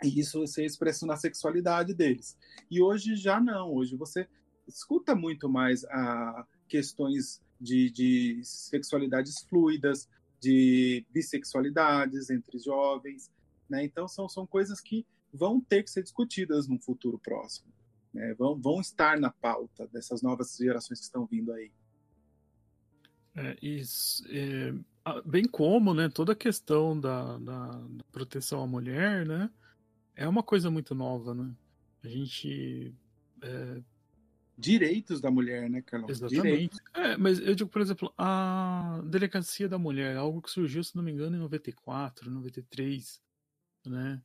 e isso ser expresso na sexualidade deles. E hoje já não, hoje você escuta muito mais a ah, questões de, de sexualidades fluidas, de bissexualidades entre jovens, né? Então são, são coisas que vão ter que ser discutidas no futuro próximo, né? Vão, vão estar na pauta dessas novas gerações que estão vindo aí. É, isso, é, bem como, né, toda a questão da, da, da proteção à mulher, né, é uma coisa muito nova, né? A gente. É... Direitos da mulher, né, Carlão? Exatamente. É, mas eu digo, por exemplo, a delegacia da mulher, algo que surgiu, se não me engano, em 94, 93, né?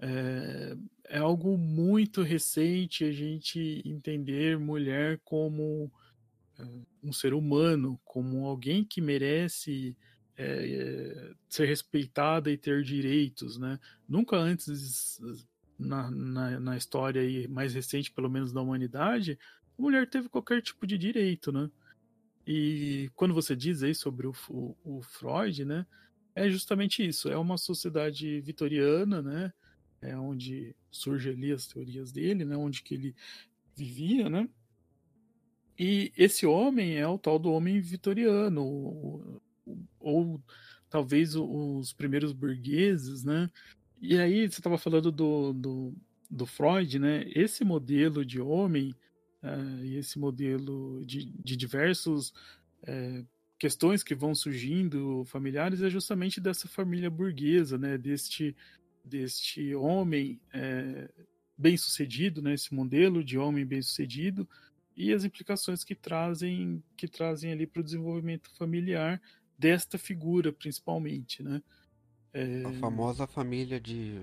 É, é algo muito recente a gente entender mulher como é, um ser humano, como alguém que merece é, ser respeitada e ter direitos, né? Nunca antes na, na, na, história aí, mais recente, pelo menos da humanidade, a mulher teve qualquer tipo de direito, né? E quando você diz aí sobre o, o, o Freud, né? É justamente isso. É uma sociedade vitoriana, né? É onde surgem ali as teorias dele, né? Onde que ele vivia, né? E esse homem é o tal do homem vitoriano, ou talvez os primeiros burgueses, né? E aí você estava falando do, do, do, Freud, né? Esse modelo de homem uh, e esse modelo de, de diversos uh, questões que vão surgindo familiares é justamente dessa família burguesa, né? Deste deste homem é, bem-sucedido, né, esse modelo de homem bem-sucedido e as implicações que trazem que trazem ali para o desenvolvimento familiar desta figura principalmente, né? É... A famosa família de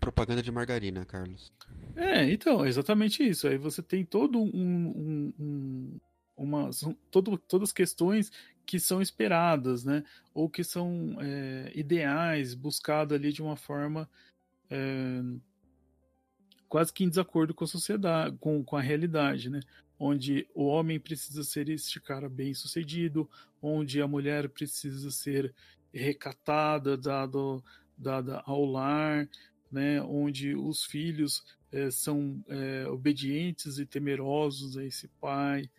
propaganda de margarina, Carlos. É, então, é exatamente isso. Aí você tem todo um, um, um uma, todo, todas as questões que são esperadas, né? Ou que são é, ideais, buscado ali de uma forma é, quase que em desacordo com a sociedade, com, com a realidade, né? Onde o homem precisa ser este cara bem sucedido, onde a mulher precisa ser recatada, dado, dada ao lar, né? Onde os filhos é, são é, obedientes e temerosos a esse pai,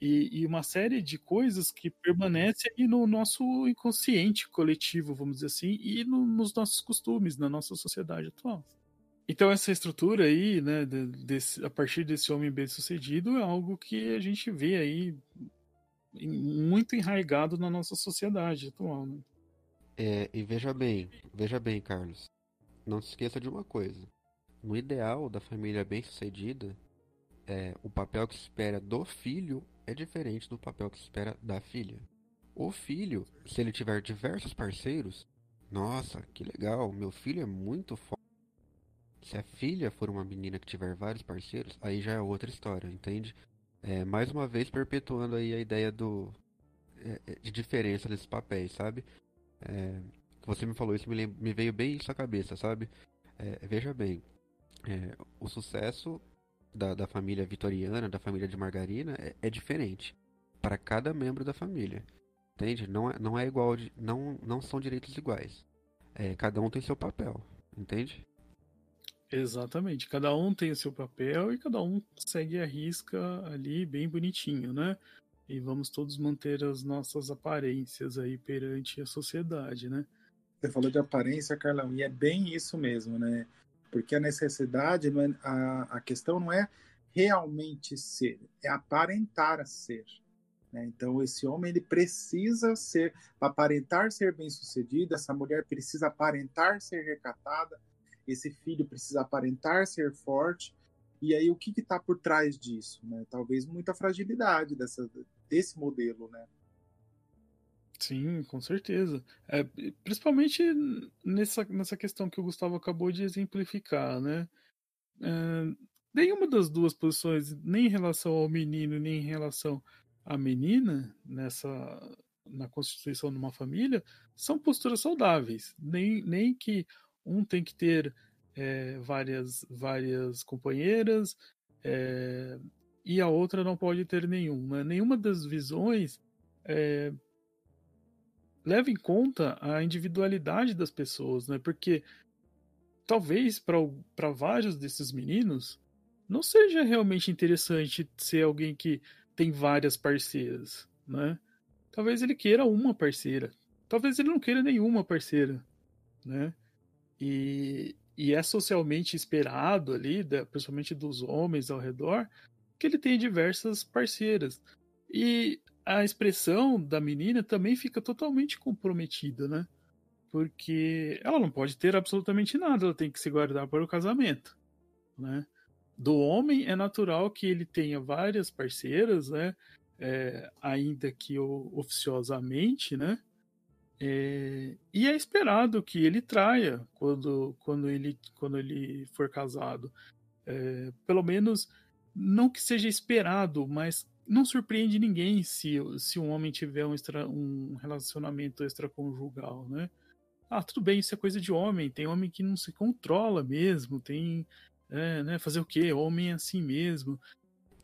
e, e, uma série de coisas que permanecem no nosso inconsciente coletivo, vamos dizer assim, e no, nos nossos costumes, na nossa sociedade atual. Então essa estrutura aí, né, desse, a partir desse homem bem sucedido, é algo que a gente vê aí muito enraizado na nossa sociedade atual. Né? É, e veja bem, veja bem, Carlos, não se esqueça de uma coisa. No ideal da família bem sucedida, é, o papel que se espera do filho é diferente do papel que se espera da filha. O filho, se ele tiver diversos parceiros, nossa, que legal, meu filho é muito forte. Se a filha for uma menina que tiver vários parceiros, aí já é outra história, entende? É, mais uma vez perpetuando aí a ideia do é, é de diferença desses papéis, sabe? É, você me falou isso, me, me, veio bem isso à cabeça, sabe? É, veja bem, o sucesso da, da família vitoriana, da família de margarina, é, é diferente para cada membro da família. Entende? Não é, não é igual, de, não, não são direitos iguais. É, cada um tem seu papel, entende? Exatamente. Cada um tem o seu papel e cada um segue a risca ali bem bonitinho, né? E vamos todos manter as nossas aparências aí perante a sociedade, né? Você falou de aparência, Carlão, e é bem isso mesmo, né? Porque a necessidade, é, a, a questão não é realmente ser, é aparentar ser. Né? Então, esse homem ele precisa ser, aparentar ser bem-sucedido, essa mulher precisa aparentar ser recatada, esse filho precisa aparentar ser forte. E aí, o que está por trás disso? Né? Talvez muita fragilidade dessa, desse modelo, né? Sim, com certeza. É, principalmente nessa, nessa questão que o Gustavo acabou de exemplificar, né? É, nenhuma das duas posições, nem em relação ao menino, nem em relação à menina, nessa na constituição de uma família, são posturas saudáveis. Nem, nem que um tem que ter é, várias, várias companheiras é, e a outra não pode ter nenhuma. Nenhuma das visões é, leva em conta a individualidade das pessoas, né? Porque talvez para vários desses meninos não seja realmente interessante ser alguém que tem várias parceiras, né? Talvez ele queira uma parceira, talvez ele não queira nenhuma parceira, né? E, e é socialmente esperado ali, principalmente dos homens ao redor, que ele tenha diversas parceiras. E a expressão da menina também fica totalmente comprometida, né? Porque ela não pode ter absolutamente nada, ela tem que se guardar para o casamento, né? Do homem é natural que ele tenha várias parceiras, né? É, ainda que oficiosamente, né? É, e é esperado que ele traia quando, quando, ele, quando ele for casado. É, pelo menos, não que seja esperado, mas não surpreende ninguém se, se um homem tiver um, extra, um relacionamento extraconjugal, né? Ah, tudo bem, isso é coisa de homem. Tem homem que não se controla mesmo, tem. É, né, fazer o quê? Homem é assim mesmo.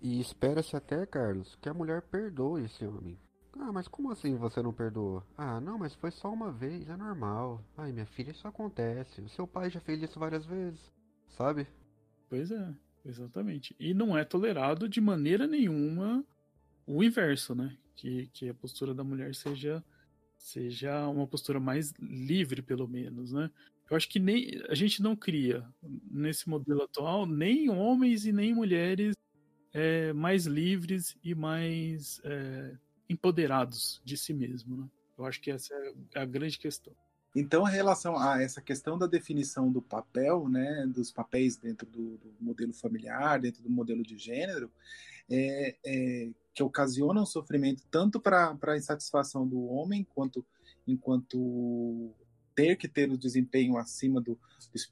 E espera-se até, Carlos, que a mulher perdoe esse homem. Ah, mas como assim você não perdoou? Ah, não, mas foi só uma vez, é normal. Ai, minha filha, isso acontece. O seu pai já fez isso várias vezes, sabe? Pois é. Exatamente. E não é tolerado de maneira nenhuma o inverso, né? Que, que a postura da mulher seja seja uma postura mais livre, pelo menos, né? Eu acho que nem a gente não cria nesse modelo atual nem homens e nem mulheres é, mais livres e mais é, empoderados de si mesmo, né? Eu acho que essa é a grande questão. Então, em relação a essa questão da definição do papel, né, dos papéis dentro do, do modelo familiar, dentro do modelo de gênero, é, é, que ocasionam sofrimento tanto para a insatisfação do homem, quanto enquanto ter que ter o desempenho acima do,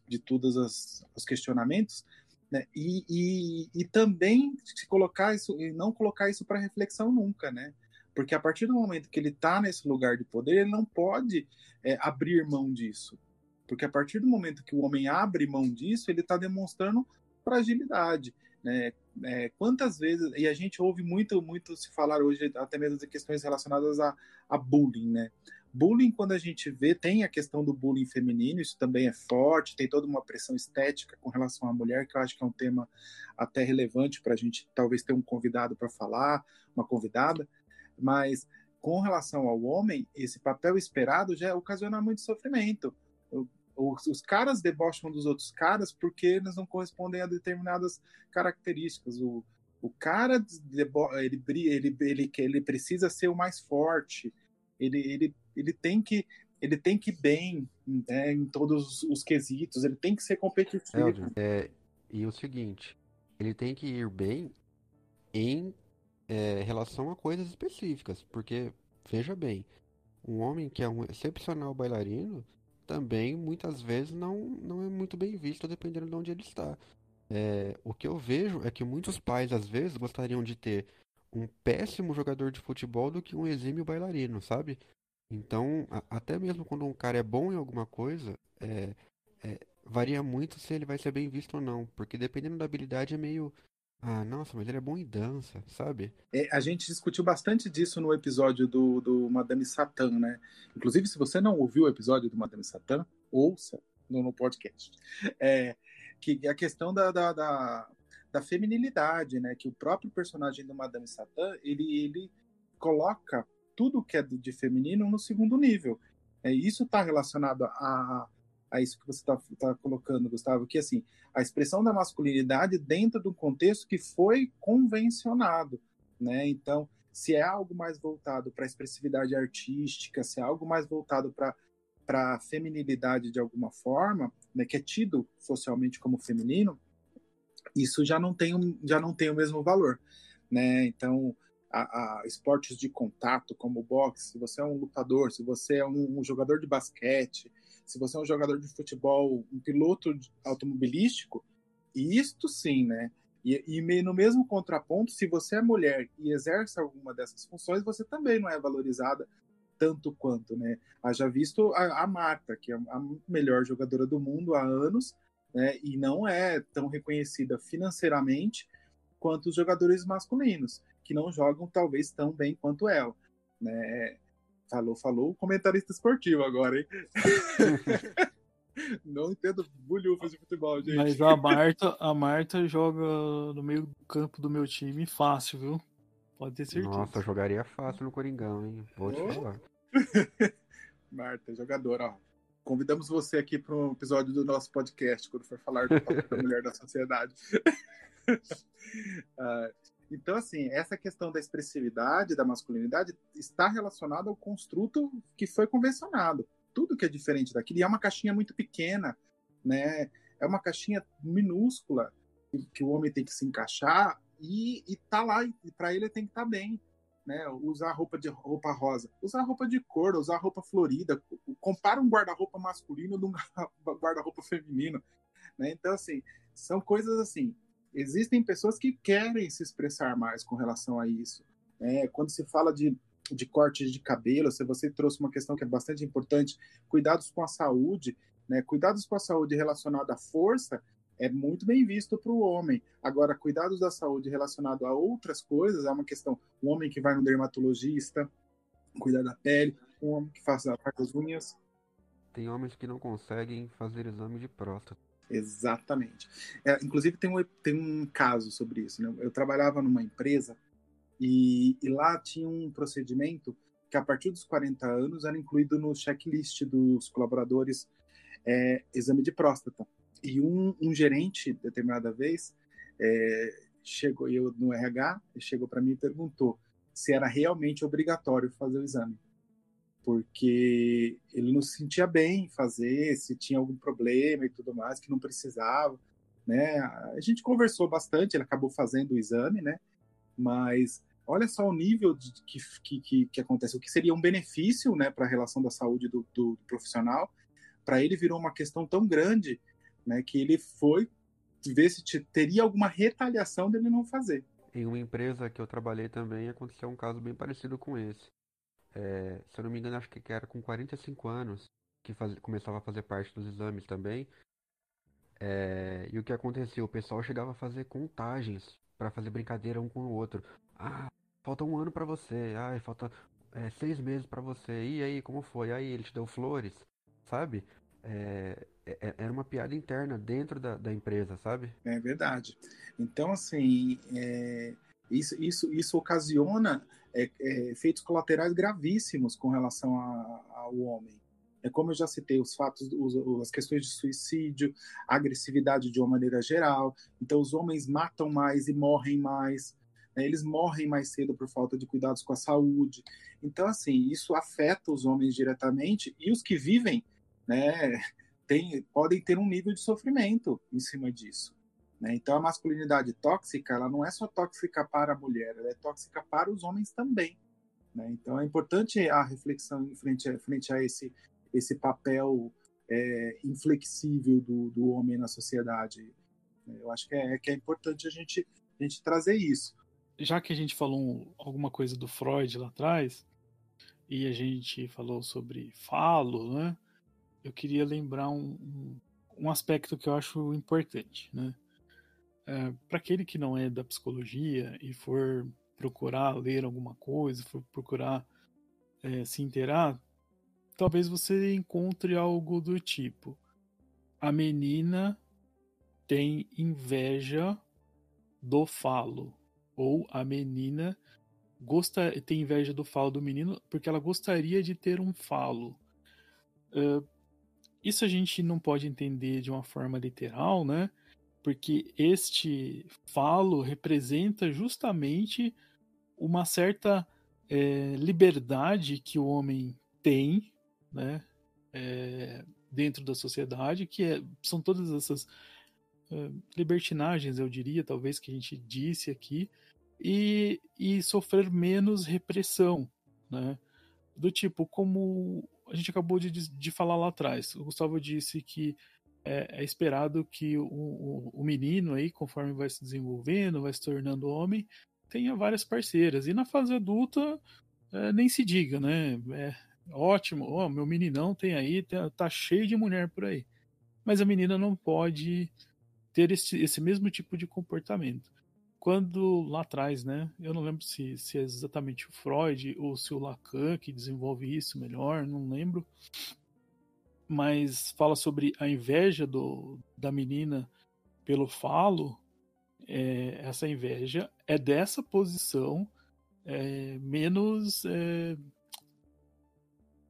de todos os, os questionamentos, né? E, e, e, também se colocar isso e não colocar isso para reflexão nunca, né? Porque a partir do momento que ele está nesse lugar de poder, ele não pode é, abrir mão disso. Porque a partir do momento que o homem abre mão disso, ele está demonstrando fragilidade. Né? É, quantas vezes, e a gente ouve muito, muito se falar hoje, até mesmo de questões relacionadas a, a bullying, né? Bullying, quando a gente vê, tem a questão do bullying feminino, isso também é forte, tem toda uma pressão estética com relação à mulher, que eu acho que é um tema até relevante para a gente talvez ter um convidado para falar, uma convidada, mas com relação ao homem, esse papel esperado já ocasiona muito sofrimento. Os, os caras debocham dos outros caras porque eles não correspondem a determinadas características. O, o cara ele, ele, ele, ele precisa ser o mais forte, ele, ele ele tem que ele tem que ir bem né, em todos os quesitos, ele tem que ser competitivo. É, e o seguinte, ele tem que ir bem em é, relação a coisas específicas, porque, veja bem, um homem que é um excepcional bailarino também muitas vezes não, não é muito bem visto dependendo de onde ele está. É, o que eu vejo é que muitos pais às vezes gostariam de ter um péssimo jogador de futebol do que um exímio bailarino, sabe? Então, a- até mesmo quando um cara é bom em alguma coisa, é, é, varia muito se ele vai ser bem visto ou não. Porque dependendo da habilidade é meio. Ah, nossa, mas ele é bom em dança, sabe? É, a gente discutiu bastante disso no episódio do, do Madame Satã, né? Inclusive, se você não ouviu o episódio do Madame Satã, ouça no, no podcast. É, que a questão da, da, da, da feminilidade, né? Que o próprio personagem do Madame Satã, ele, ele coloca tudo que é de feminino no segundo nível. É, isso está relacionado a, a isso que você está tá colocando, Gustavo, que assim, a expressão da masculinidade dentro do contexto que foi convencionado, né? Então, se é algo mais voltado para expressividade artística, se é algo mais voltado para para a feminilidade de alguma forma, né, que é tido socialmente como feminino, isso já não tem, já não tem o mesmo valor, né? Então, a, a, esportes de contato, como boxe, se você é um lutador, se você é um, um, jogador de basquete, se você é um jogador de futebol, um piloto automobilístico, isto sim, né? E, e, no mesmo contraponto, se você é mulher e exerce alguma dessas funções, você também não é valorizada tanto quanto, né? Haja visto a, a Marta, que é a melhor jogadora do mundo há anos, né? E não é tão reconhecida financeiramente quanto os jogadores masculinos que não jogam talvez tão bem quanto ela. Né? Falou, falou o comentarista esportivo agora, hein? <laughs> não entendo bulhufas de futebol, gente. Mas a Marta, a Marta joga no meio do campo do meu time fácil, viu? Pode ter certeza. Nossa, jogaria fácil no Coringão, hein? Vou te oh. falar. <laughs> Marta, jogadora, ó. Convidamos você aqui para um episódio do nosso podcast, quando for falar do papel da mulher da sociedade. uh, <laughs> Então, assim, essa questão da expressividade, da masculinidade, está relacionada ao construto que foi convencionado. Tudo que é diferente daquilo. E é uma caixinha muito pequena, né? É uma caixinha minúscula que o homem tem que se encaixar e, e tá lá. E para ele tem que estar tá bem. Né, usar roupa de roupa rosa, usar roupa de cor, usar roupa florida, compara um guarda-roupa masculino de um <laughs> guarda-roupa feminino, né? Então assim, são coisas assim existem pessoas que querem se expressar mais com relação a isso. É, quando se fala de, de cortes de cabelo, se você trouxe uma questão que é bastante importante, cuidados com a saúde, né? Cuidados com a saúde relacionado à força é muito bem visto para o homem. Agora, cuidados da saúde relacionado a outras coisas é uma questão. Um homem que vai no dermatologista, cuidar da pele, um homem que faz as unhas. Tem homens que não conseguem fazer exame de próstata. Exatamente. É, inclusive, tem um, tem um caso sobre isso. Né? Eu trabalhava numa empresa e, e, lá tinha um procedimento que, a partir dos 40 anos, era incluído no checklist dos colaboradores é, exame de próstata. E um, um gerente, determinada vez, é, chegou eu no RH, chegou para mim e perguntou se era realmente obrigatório fazer o exame. Porque ele não se sentia bem em fazer, se tinha algum problema e tudo mais, que não precisava, né? A gente conversou bastante, ele acabou fazendo o exame, né? Mas olha só o nível de, que, que, que acontece, o que seria um benefício, né, para a relação da saúde do, do, do profissional, para ele virou uma questão tão grande, né, que ele foi ver se teria alguma retaliação dele não fazer. Em uma empresa que eu trabalhei também aconteceu um caso bem parecido com esse. É, se eu não me engano, acho que era com 45 anos que faz, começava a fazer parte dos exames também. É, e o que acontecia? O pessoal chegava a fazer contagens para fazer brincadeira um com o outro. Ah, falta um ano para você. Ah, falta é, seis meses para você. E aí, como foi? Aí ele te deu flores, sabe? É, é, é, era uma piada interna dentro da, da empresa, sabe? É verdade. Então, assim, é, isso, isso, isso ocasiona é, é, efeitos colaterais gravíssimos com relação a, ao homem. É como eu já citei, os fatos, os, as questões de suicídio, agressividade de uma maneira geral. Então, os homens matam mais e morrem mais. Né? Eles morrem mais cedo por falta de cuidados com a saúde. Então, assim, isso afeta os homens diretamente e os que vivem, né, tem, podem ter um nível de sofrimento em cima disso. Né? Então, a masculinidade tóxica, ela não é só tóxica para a mulher, ela é tóxica para os homens também. Né? Então, é importante a reflexão em frente a, frente a esse, esse papel é, inflexível do, do homem na sociedade. Eu acho que é, que é importante a gente, a gente trazer isso. Já que a gente falou alguma coisa do Freud lá atrás, e a gente falou sobre falo, né? Eu queria lembrar um, um, um aspecto que eu acho importante, né? É, para aquele que não é da psicologia e for procurar ler alguma coisa, for procurar é, se inteirar, talvez você encontre algo do tipo: a menina tem inveja do falo, ou a menina gosta, tem inveja do falo do menino porque ela gostaria de ter um falo. Uh, isso a gente não pode entender de uma forma literal, né? Porque este falo representa justamente uma certa é, liberdade que o homem tem, né, é, dentro da sociedade, que é, são todas essas é, libertinagens, eu diria, talvez que a gente disse aqui, e, e sofrer menos repressão, né, do tipo como a gente acabou de, de falar lá atrás. O Gustavo disse que é, é esperado que o, o, o, menino aí, conforme vai se desenvolvendo, vai se tornando homem, tenha várias parceiras. E na fase adulta, é, nem se diga, né? É ótimo, oh, meu meninão tem aí, tá, tá, cheio de mulher por aí. Mas a menina não pode ter esse, esse mesmo tipo de comportamento. Quando lá atrás, né? Eu não lembro se, se é exatamente o Freud ou se o Lacan que desenvolve isso melhor, não lembro mas fala sobre a inveja do, da menina pelo falo. É, essa inveja é dessa posição é, menos é,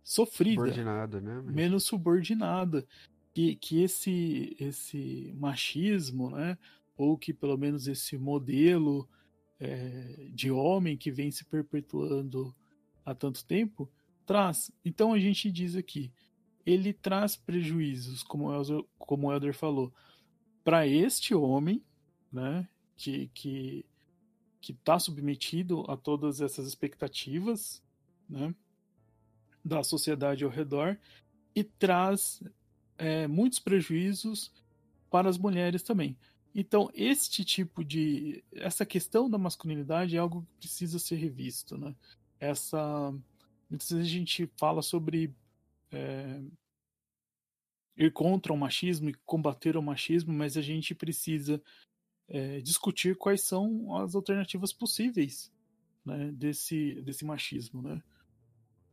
sofrida, subordinada, né? menos subordinada, que, que esse esse machismo, né? Ou que pelo menos esse modelo é, de homem que vem se perpetuando há tanto tempo traz. Então a gente diz aqui ele traz prejuízos, como o Elder, como o Elder falou, para este homem, né, que que que está submetido a todas essas expectativas, né, da sociedade ao redor e traz é, muitos prejuízos para as mulheres também. Então, este tipo de. Essa questão da masculinidade é algo que precisa ser revisto. Né? Essa. Muitas vezes a gente fala sobre é, ir contra o machismo e combater o machismo, mas a gente precisa é, discutir quais são as alternativas possíveis né, desse, desse machismo. Né?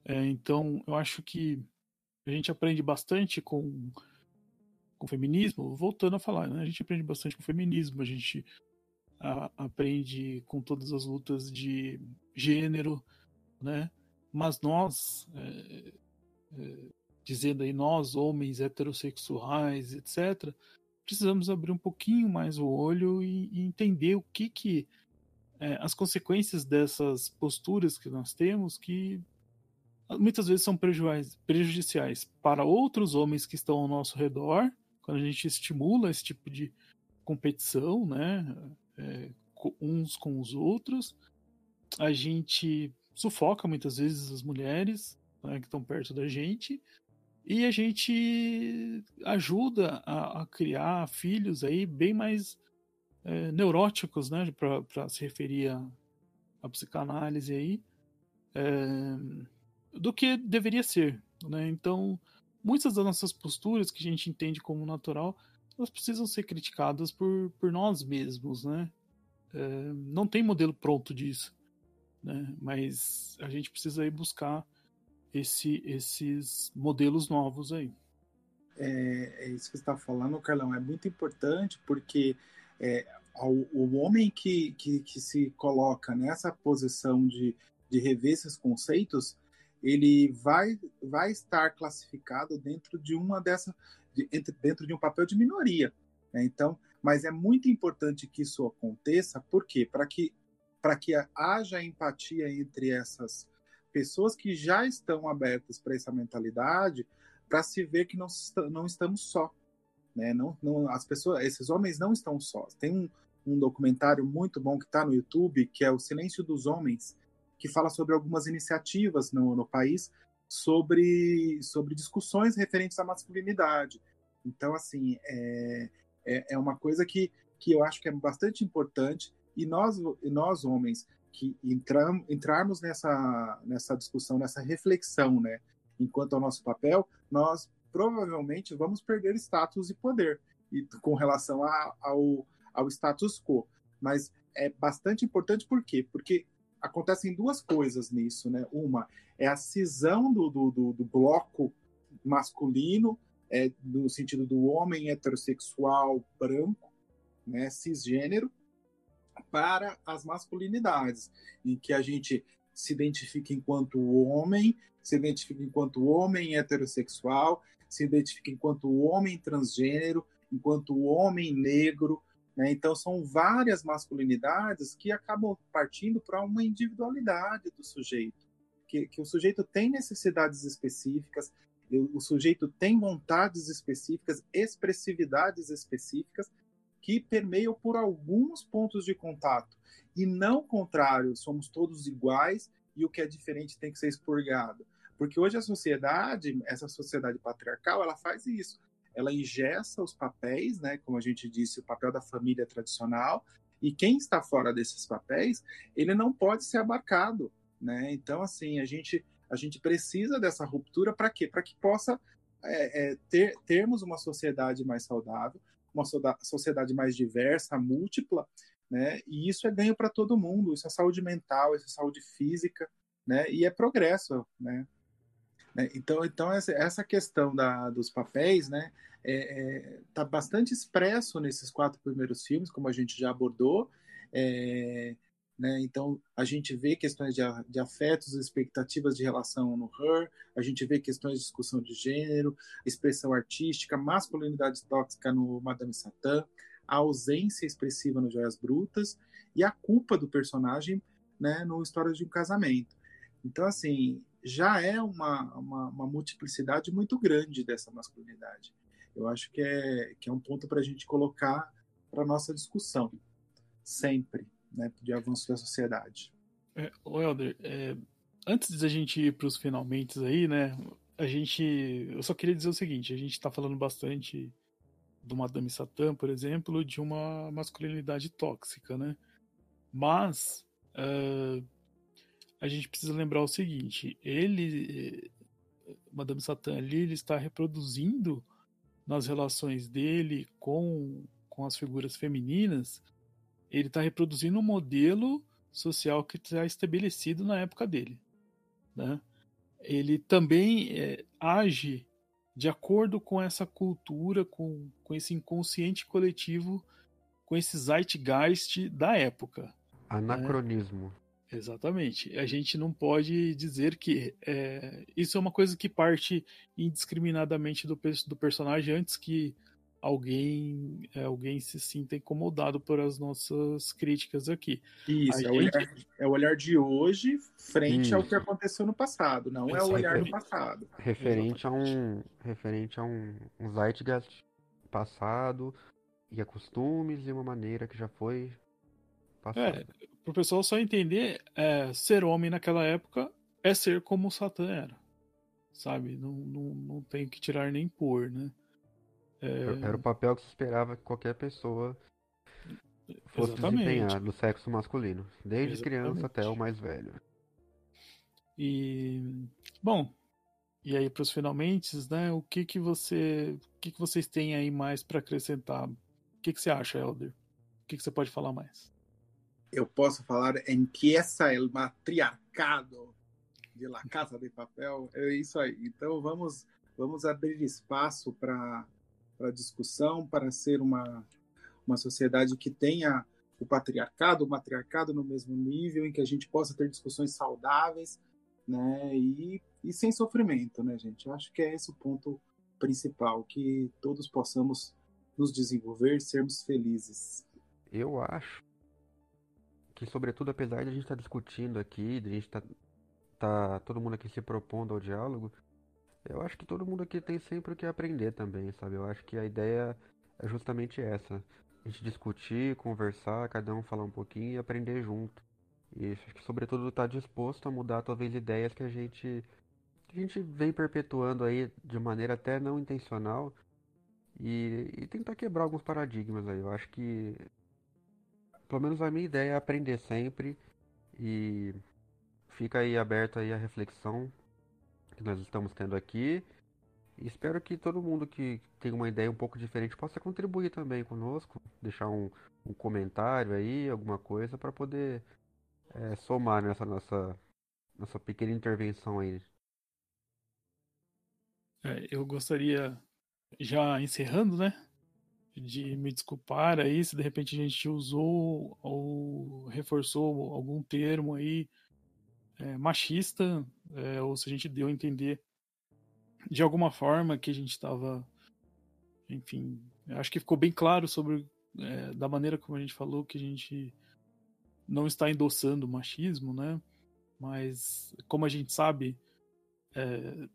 É, então, eu acho que a gente aprende bastante com, com o feminismo, voltando a falar, né? a gente aprende bastante com o feminismo, a gente a, aprende com todas as lutas de gênero, né? mas nós. É, dizendo aí nós, homens heterossexuais, etc., precisamos abrir um pouquinho mais o olho e, e entender o que que é, as consequências dessas posturas que nós temos que muitas vezes são prejudiciais para outros homens que estão ao nosso redor, quando a gente estimula esse tipo de competição, né, é, uns com os outros, a gente sufoca muitas vezes as mulheres né, que estão perto da gente e a gente ajuda a, a criar filhos aí bem mais é, neuróticos, né, para se referir à, psicanálise aí, é, do que deveria ser, né? Então, muitas das nossas posturas que a gente entende como natural, elas precisam ser criticadas por, por nós mesmos, né? É, não tem modelo pronto disso, né? Mas a gente precisa ir buscar esse, esses modelos novos aí. É, é isso que você está falando, Carlão, é muito importante porque é, o, o homem que, que, que, se coloca nessa posição de, de rever esses conceitos, ele vai, vai estar classificado dentro de uma dessa de, dentro de um papel de minoria. Né? Então, mas é muito importante que isso aconteça, por quê? Para que para que haja empatia entre essas pessoas que já estão abertas para essa mentalidade, para se ver que não, não estamos só, né? Não, não, as pessoas, esses homens não estão sós. Tem um, um documentário muito bom que está no YouTube, que é O Silêncio dos Homens, que fala sobre algumas iniciativas no, no país sobre, sobre discussões referentes à masculinidade. Então, assim, é, é, é, uma coisa que, que eu acho que é bastante importante e nós, nós homens, que entram, entrarmos nessa, nessa discussão, nessa reflexão, né, enquanto ao nosso papel, nós provavelmente vamos perder status e poder e, com relação a, ao, ao status quo. Mas é bastante importante por quê? Porque acontecem duas coisas nisso, né? Uma é a cisão do, do, do, do bloco masculino, é, no sentido do homem heterossexual branco, né, cisgênero, para as masculinidades, em que a gente se identifica enquanto homem, se identifica enquanto homem heterossexual, se identifica enquanto homem transgênero, enquanto homem negro. Né? Então, são várias masculinidades que acabam partindo para uma individualidade do sujeito, que, que o sujeito tem necessidades específicas, o sujeito tem vontades específicas, expressividades específicas que permeiam por alguns pontos de contato. E não contrário, somos todos iguais e o que é diferente tem que ser expurgado. Porque hoje a sociedade, essa sociedade patriarcal, ela faz isso. Ela ingessa os papéis, né, como a gente disse, o papel da família tradicional, e quem está fora desses papéis, ele não pode ser abarcado, né? Então, assim, a gente a gente precisa dessa ruptura para quê? Para que possa é, é, ter, termos uma sociedade mais saudável, uma sociedade mais diversa, múltipla, né? E isso é ganho para todo mundo. Isso é saúde mental, isso é saúde física, né? E é progresso, né? Né? Então, então essa questão da, dos papéis, né, está é, é, tá bastante expresso nesses quatro primeiros filmes, como a gente já abordou. É, né, então, a gente vê questões de, de afetos, expectativas de relação no Her, a gente vê questões de discussão de gênero, expressão artística, masculinidade tóxica no Madame Satã, a ausência expressiva no Joias Brutas e a culpa do personagem né, no História de um Casamento. Então, assim, já é uma, uma, uma multiplicidade muito grande dessa masculinidade. Eu acho que é, que é um ponto para a gente colocar para nossa discussão, sempre, né, de avanço da sociedade. É, Helder, é, antes da gente ir para os finalmente aí, né, a gente, eu só queria dizer o seguinte, a gente está falando bastante do Madame Satã, por exemplo, de uma masculinidade tóxica, né? Mas uh, a gente precisa lembrar o seguinte: ele, Madame Satã ali, ele está reproduzindo nas relações dele com, com as figuras femininas, ele está reproduzindo um modelo social que está estabelecido na época dele. Né? Ele também é, age de acordo com essa cultura, com, com esse inconsciente coletivo, com esse zeitgeist da época. Né? Anacronismo. Né? Exatamente. A gente não pode dizer que é, isso é uma coisa que parte indiscriminadamente do, do personagem antes que alguém é, alguém se sinta incomodado por as nossas críticas aqui. Isso, é, gente... o olhar, é, o olhar, de hoje frente Isso. ao que aconteceu no passado, não é o olhar do passado. Referente a um referente a um, um zeitgeist passado e a costumes e uma maneira que já foi passada. É, para o pessoal só entender, é, ser homem naquela época é ser como o Satã era, sabe? Não, não, não tem que tirar nem pôr, né? É... Era o papel que se esperava que qualquer pessoa fosse Exatamente. desempenhar no sexo masculino, desde Exatamente. criança até o mais velho. E bom, e aí para os finalmente, né? O que que você, o que que vocês têm aí mais para acrescentar? O que que você acha, Elder? O que que você pode falar mais? Eu posso falar empieza el matriarcado de La Casa de Papel. É isso aí. Então vamos vamos abrir espaço para para discussão, para ser uma, uma sociedade que tenha o patriarcado, o matriarcado no mesmo nível, em que a gente possa ter discussões saudáveis, né, e, e sem sofrimento, né, gente? Eu acho que é esse o ponto principal, que todos possamos nos desenvolver, sermos felizes. Eu acho que, sobretudo, apesar de a gente estar tá discutindo aqui, de a gente estar tá, tá todo mundo aqui se propondo ao diálogo, eu acho que todo mundo aqui tem sempre o que aprender também, sabe? Eu acho que a ideia é justamente essa. A gente discutir, conversar, cada um falar um pouquinho e aprender junto. E acho que sobretudo estar tá disposto a mudar talvez ideias que a gente que a gente vem perpetuando aí de maneira até não intencional e, e tentar quebrar alguns paradigmas aí. Eu acho que pelo menos a minha ideia é aprender sempre e fica aí aberto aí a reflexão que nós estamos tendo aqui. E espero que todo mundo que tem uma ideia um pouco diferente possa contribuir também conosco, deixar um, um comentário aí, alguma coisa, para poder é, somar nessa nossa, nossa pequena intervenção aí. É, eu gostaria, já encerrando, né, de me desculpar aí se de repente a gente usou ou reforçou algum termo aí é, machista, é, ou se a gente deu a entender de alguma forma que a gente estava, enfim, acho que ficou bem claro sobre é, da maneira como a gente falou que a gente não está endossando o machismo, né? Mas como a gente sabe, é,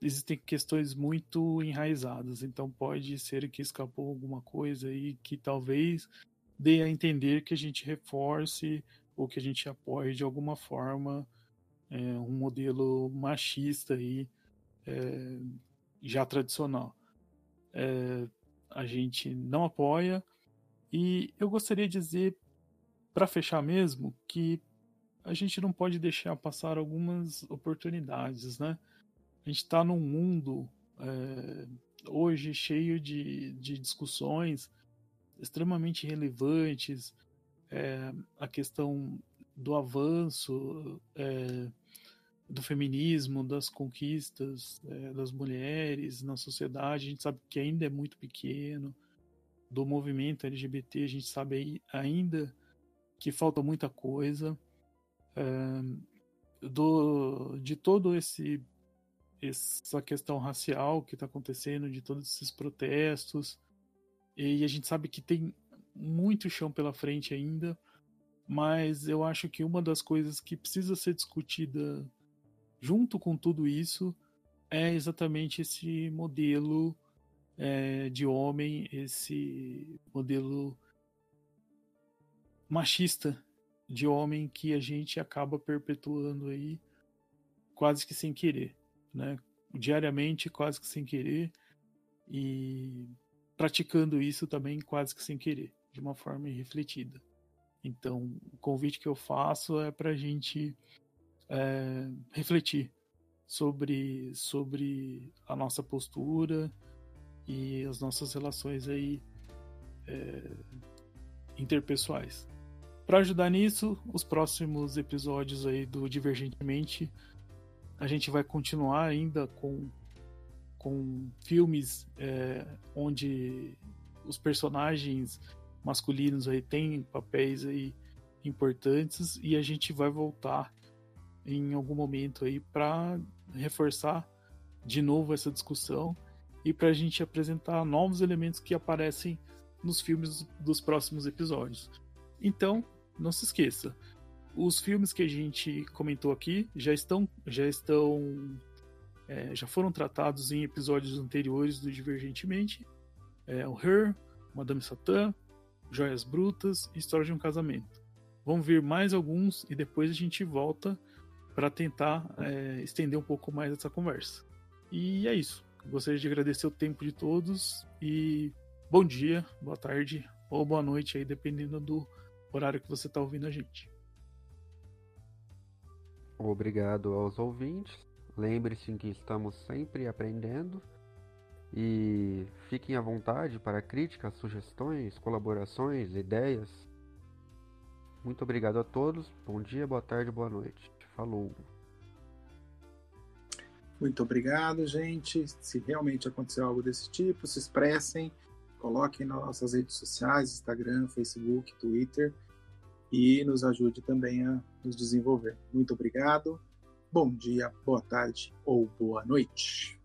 existem questões muito enraizadas, então pode ser que escapou alguma coisa aí que talvez dê a entender que a gente reforce ou que a gente apoie de alguma forma é, um modelo machista aí, é, já tradicional. É, a gente não apoia e eu gostaria de dizer, para fechar mesmo, que a gente não pode deixar passar algumas oportunidades, né? A gente está num mundo é, hoje cheio de, de discussões extremamente relevantes, é, a questão do avanço é, do feminismo, das conquistas é, das mulheres na sociedade, a gente sabe que ainda é muito pequeno, do movimento LGBT, a gente sabe ainda que falta muita coisa, é, do, de todo esse essa questão racial que está acontecendo, de todos esses protestos, e a gente sabe que tem muito chão pela frente ainda, mas eu acho que uma das coisas que precisa ser discutida junto com tudo isso é exatamente esse modelo é, de homem, esse modelo machista de homem que a gente acaba perpetuando aí quase que sem querer, né? Diariamente, quase que sem querer e praticando isso também quase que sem querer de uma forma irrefletida. Então, o convite que eu faço é para a gente é, refletir sobre, sobre a nossa postura e as nossas relações aí é, interpessoais. Para ajudar nisso, os próximos episódios aí do Divergentemente, a gente vai continuar ainda com, com filmes é, onde os personagens masculinos aí têm papéis aí importantes e a gente vai voltar em algum momento aí para reforçar de novo essa discussão e para a gente apresentar novos elementos que aparecem nos filmes dos próximos episódios. Então, não se esqueça, os filmes que a gente comentou aqui já estão já estão é, já foram tratados em episódios anteriores do Divergentemente. É, o Her, Madame Satã, Joias Brutas e História de um Casamento. Vão vir mais alguns e depois a gente volta para tentar é, estender um pouco mais essa conversa. E é isso. Gostaria de agradecer o tempo de todos e bom dia, boa tarde ou boa noite aí, dependendo do horário que você está ouvindo a gente. Obrigado aos ouvintes. Lembre-se que estamos sempre aprendendo e fiquem à vontade para críticas, sugestões, colaborações, ideias. Muito obrigado a todos. Bom dia, boa tarde, boa noite. Falou. Muito obrigado, gente. Se realmente aconteceu algo desse tipo, se expressem, coloquem nossas redes sociais, Instagram, Facebook, Twitter e nos ajude também a nos desenvolver. Muito obrigado. Bom dia, boa tarde ou boa noite.